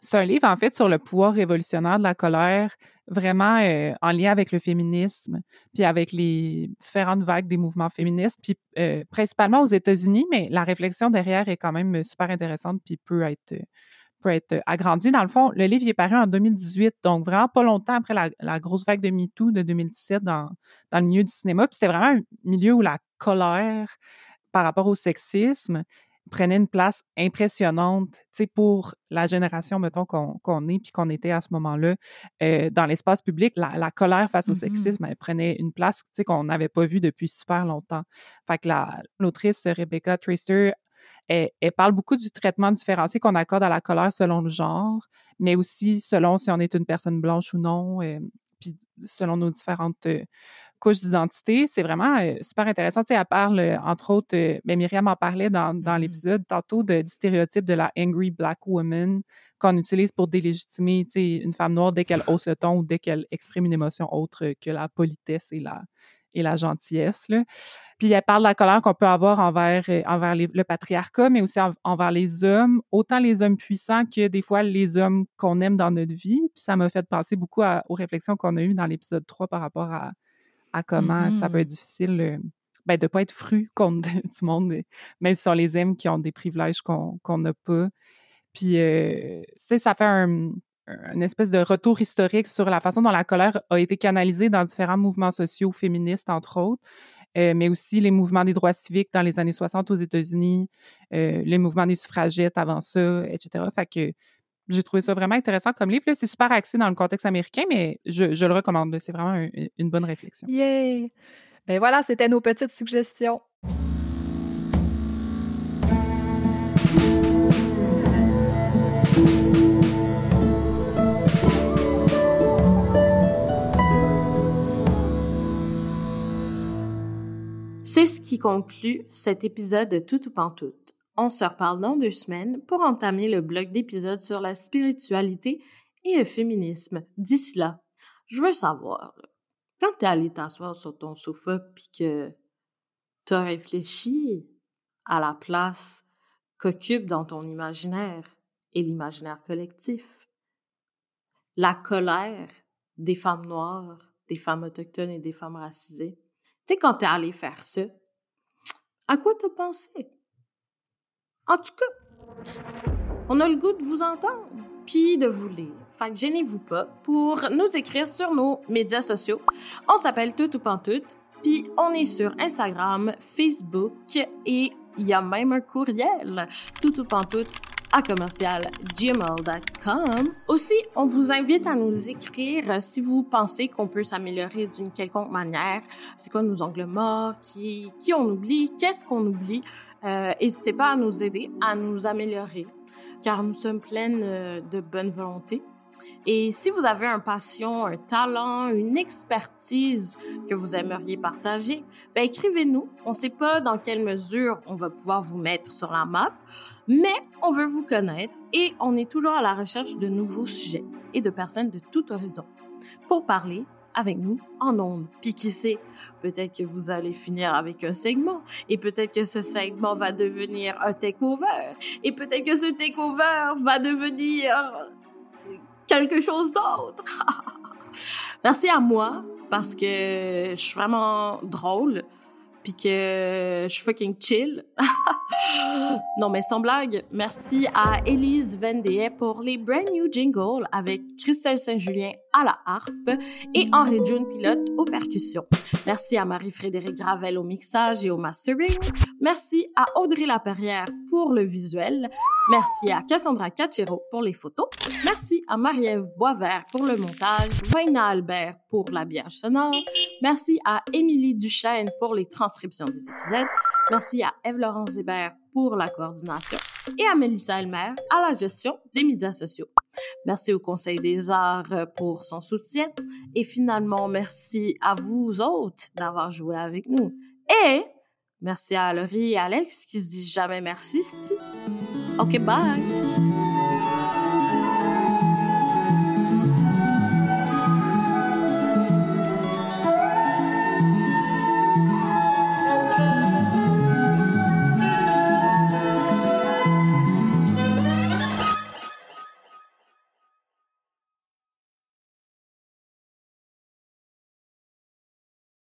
C'est un livre, en fait, sur le pouvoir révolutionnaire de la colère, vraiment euh, en lien avec le féminisme, puis avec les différentes vagues des mouvements féministes, puis principalement aux États-Unis, mais la réflexion derrière est quand même super intéressante, puis peut être peut être agrandi. Dans le fond, le livre est paru en 2018, donc vraiment pas longtemps après la, grosse vague de MeToo de 2017 dans, dans le milieu du cinéma. Puis c'était vraiment un milieu où la colère par rapport au sexisme prenait une place impressionnante, tu pour la génération, mettons, qu'on est puis qu'on était à ce moment-là euh, dans l'espace public. La, colère face au mm-hmm. sexisme, elle prenait une place, tu qu'on n'avait pas vue depuis super longtemps. Fait que l'autrice Rebecca Traister elle, parle beaucoup du traitement différencié qu'on accorde à la colère selon le genre, mais aussi selon si on est une personne blanche ou non. Euh, puis selon nos différentes couches d'identité. C'est vraiment super intéressant. Tu sais, elle parle, entre autres, mais ben, Myriam en parlait dans, dans mmh l'épisode tantôt du stéréotype de la angry black woman qu'on utilise pour délégitimer une femme noire dès qu'elle hausse le ton ou dès qu'elle exprime une émotion autre que la politesse et la, et la gentillesse. Là. Puis elle parle de la colère qu'on peut avoir envers, euh, envers le patriarcat, mais aussi envers les hommes, autant les hommes puissants que des fois les hommes qu'on aime dans notre vie. Puis ça m'a fait penser beaucoup aux réflexions qu'on a eues dans l'épisode 3 par rapport à, à comment ça peut mm-hmm. être difficile euh, ben, de ne pas être fru contre du monde, même si on les aime, qui ont des privilèges qu'on n'a pas. Puis, euh, ça fait un, une espèce de retour historique sur la façon dont la colère a été canalisée dans différents mouvements sociaux féministes, entre autres, euh, mais aussi les mouvements des droits civiques dans les années 60 aux États-Unis, euh, les mouvements des suffragettes avant ça, etc. Fait que j'ai trouvé ça vraiment intéressant comme livre. C'est super axé dans le contexte américain, mais je, le recommande. C'est vraiment une bonne réflexion. Yay! Ben voilà, c'était nos petites suggestions. C'est ce qui conclut cet épisode de Tout ou Pantoute. On se reparle dans deux semaines pour entamer le bloc d'épisodes sur la spiritualité et le féminisme. D'ici là, je veux savoir, quand t'es allé t'asseoir sur ton sofa puis que t'as réfléchi à la place qu'occupe dans ton imaginaire et l'imaginaire collectif, la colère des femmes noires, des femmes autochtones et des femmes racisées, tu sais, quand t'es allé faire ça, à quoi t'as pensé? En tout cas, on a le goût de vous entendre, puis de vous lire. Fait que gênez-vous pas pour nous écrire sur nos médias sociaux. On s'appelle Tout ou Pantoute, puis on est sur Instagram, Facebook et il y a même un courriel, tout à commercial.gmail.com. Aussi, on vous invite à nous écrire si vous pensez qu'on peut s'améliorer d'une quelconque manière. C'est quoi nos angles morts? Qui, qui on oublie? Qu'est-ce qu'on oublie? Euh, n'hésitez pas à nous aider, à nous améliorer, car nous sommes pleines euh, de bonne volonté. Et si vous avez un passion, un talent, une expertise que vous aimeriez partager, ben écrivez-nous. On ne sait pas dans quelle mesure on va pouvoir vous mettre sur la map, mais on veut vous connaître et on est toujours à la recherche de nouveaux sujets et de personnes de tout horizon pour parler avec nous en ondes. Puis qui sait, peut-être que vous allez finir avec un segment et peut-être que ce segment va devenir un takeover et peut-être que ce takeover va devenir quelque chose d'autre. Merci à moi parce que je suis vraiment drôle puis que je suis fucking chill. non, mais sans blague, merci à Elise Vendée pour les brand new jingles avec Christelle Saint-Julien à la harpe et Henri June Pilote aux percussions. Merci à Marie-Frédéric Gravel au mixage et au mastering. Merci à Audrey Laperrière pour le visuel. Merci à Cassandra Cachero pour les photos. Merci à Marie-Ève Boisvert pour le montage. Vaina Albert pour l'habillage sonore. Merci à Émilie Duchesne pour les transcriptions des épisodes. Merci à Eve-Laurence Hébert pour la coordination et à Mélissa Elmer à la gestion des médias sociaux. Merci au Conseil des arts pour son soutien et finalement merci à vous autres d'avoir joué avec nous. Et merci à Laurie et Alex qui se disent jamais merci, Ok, bye!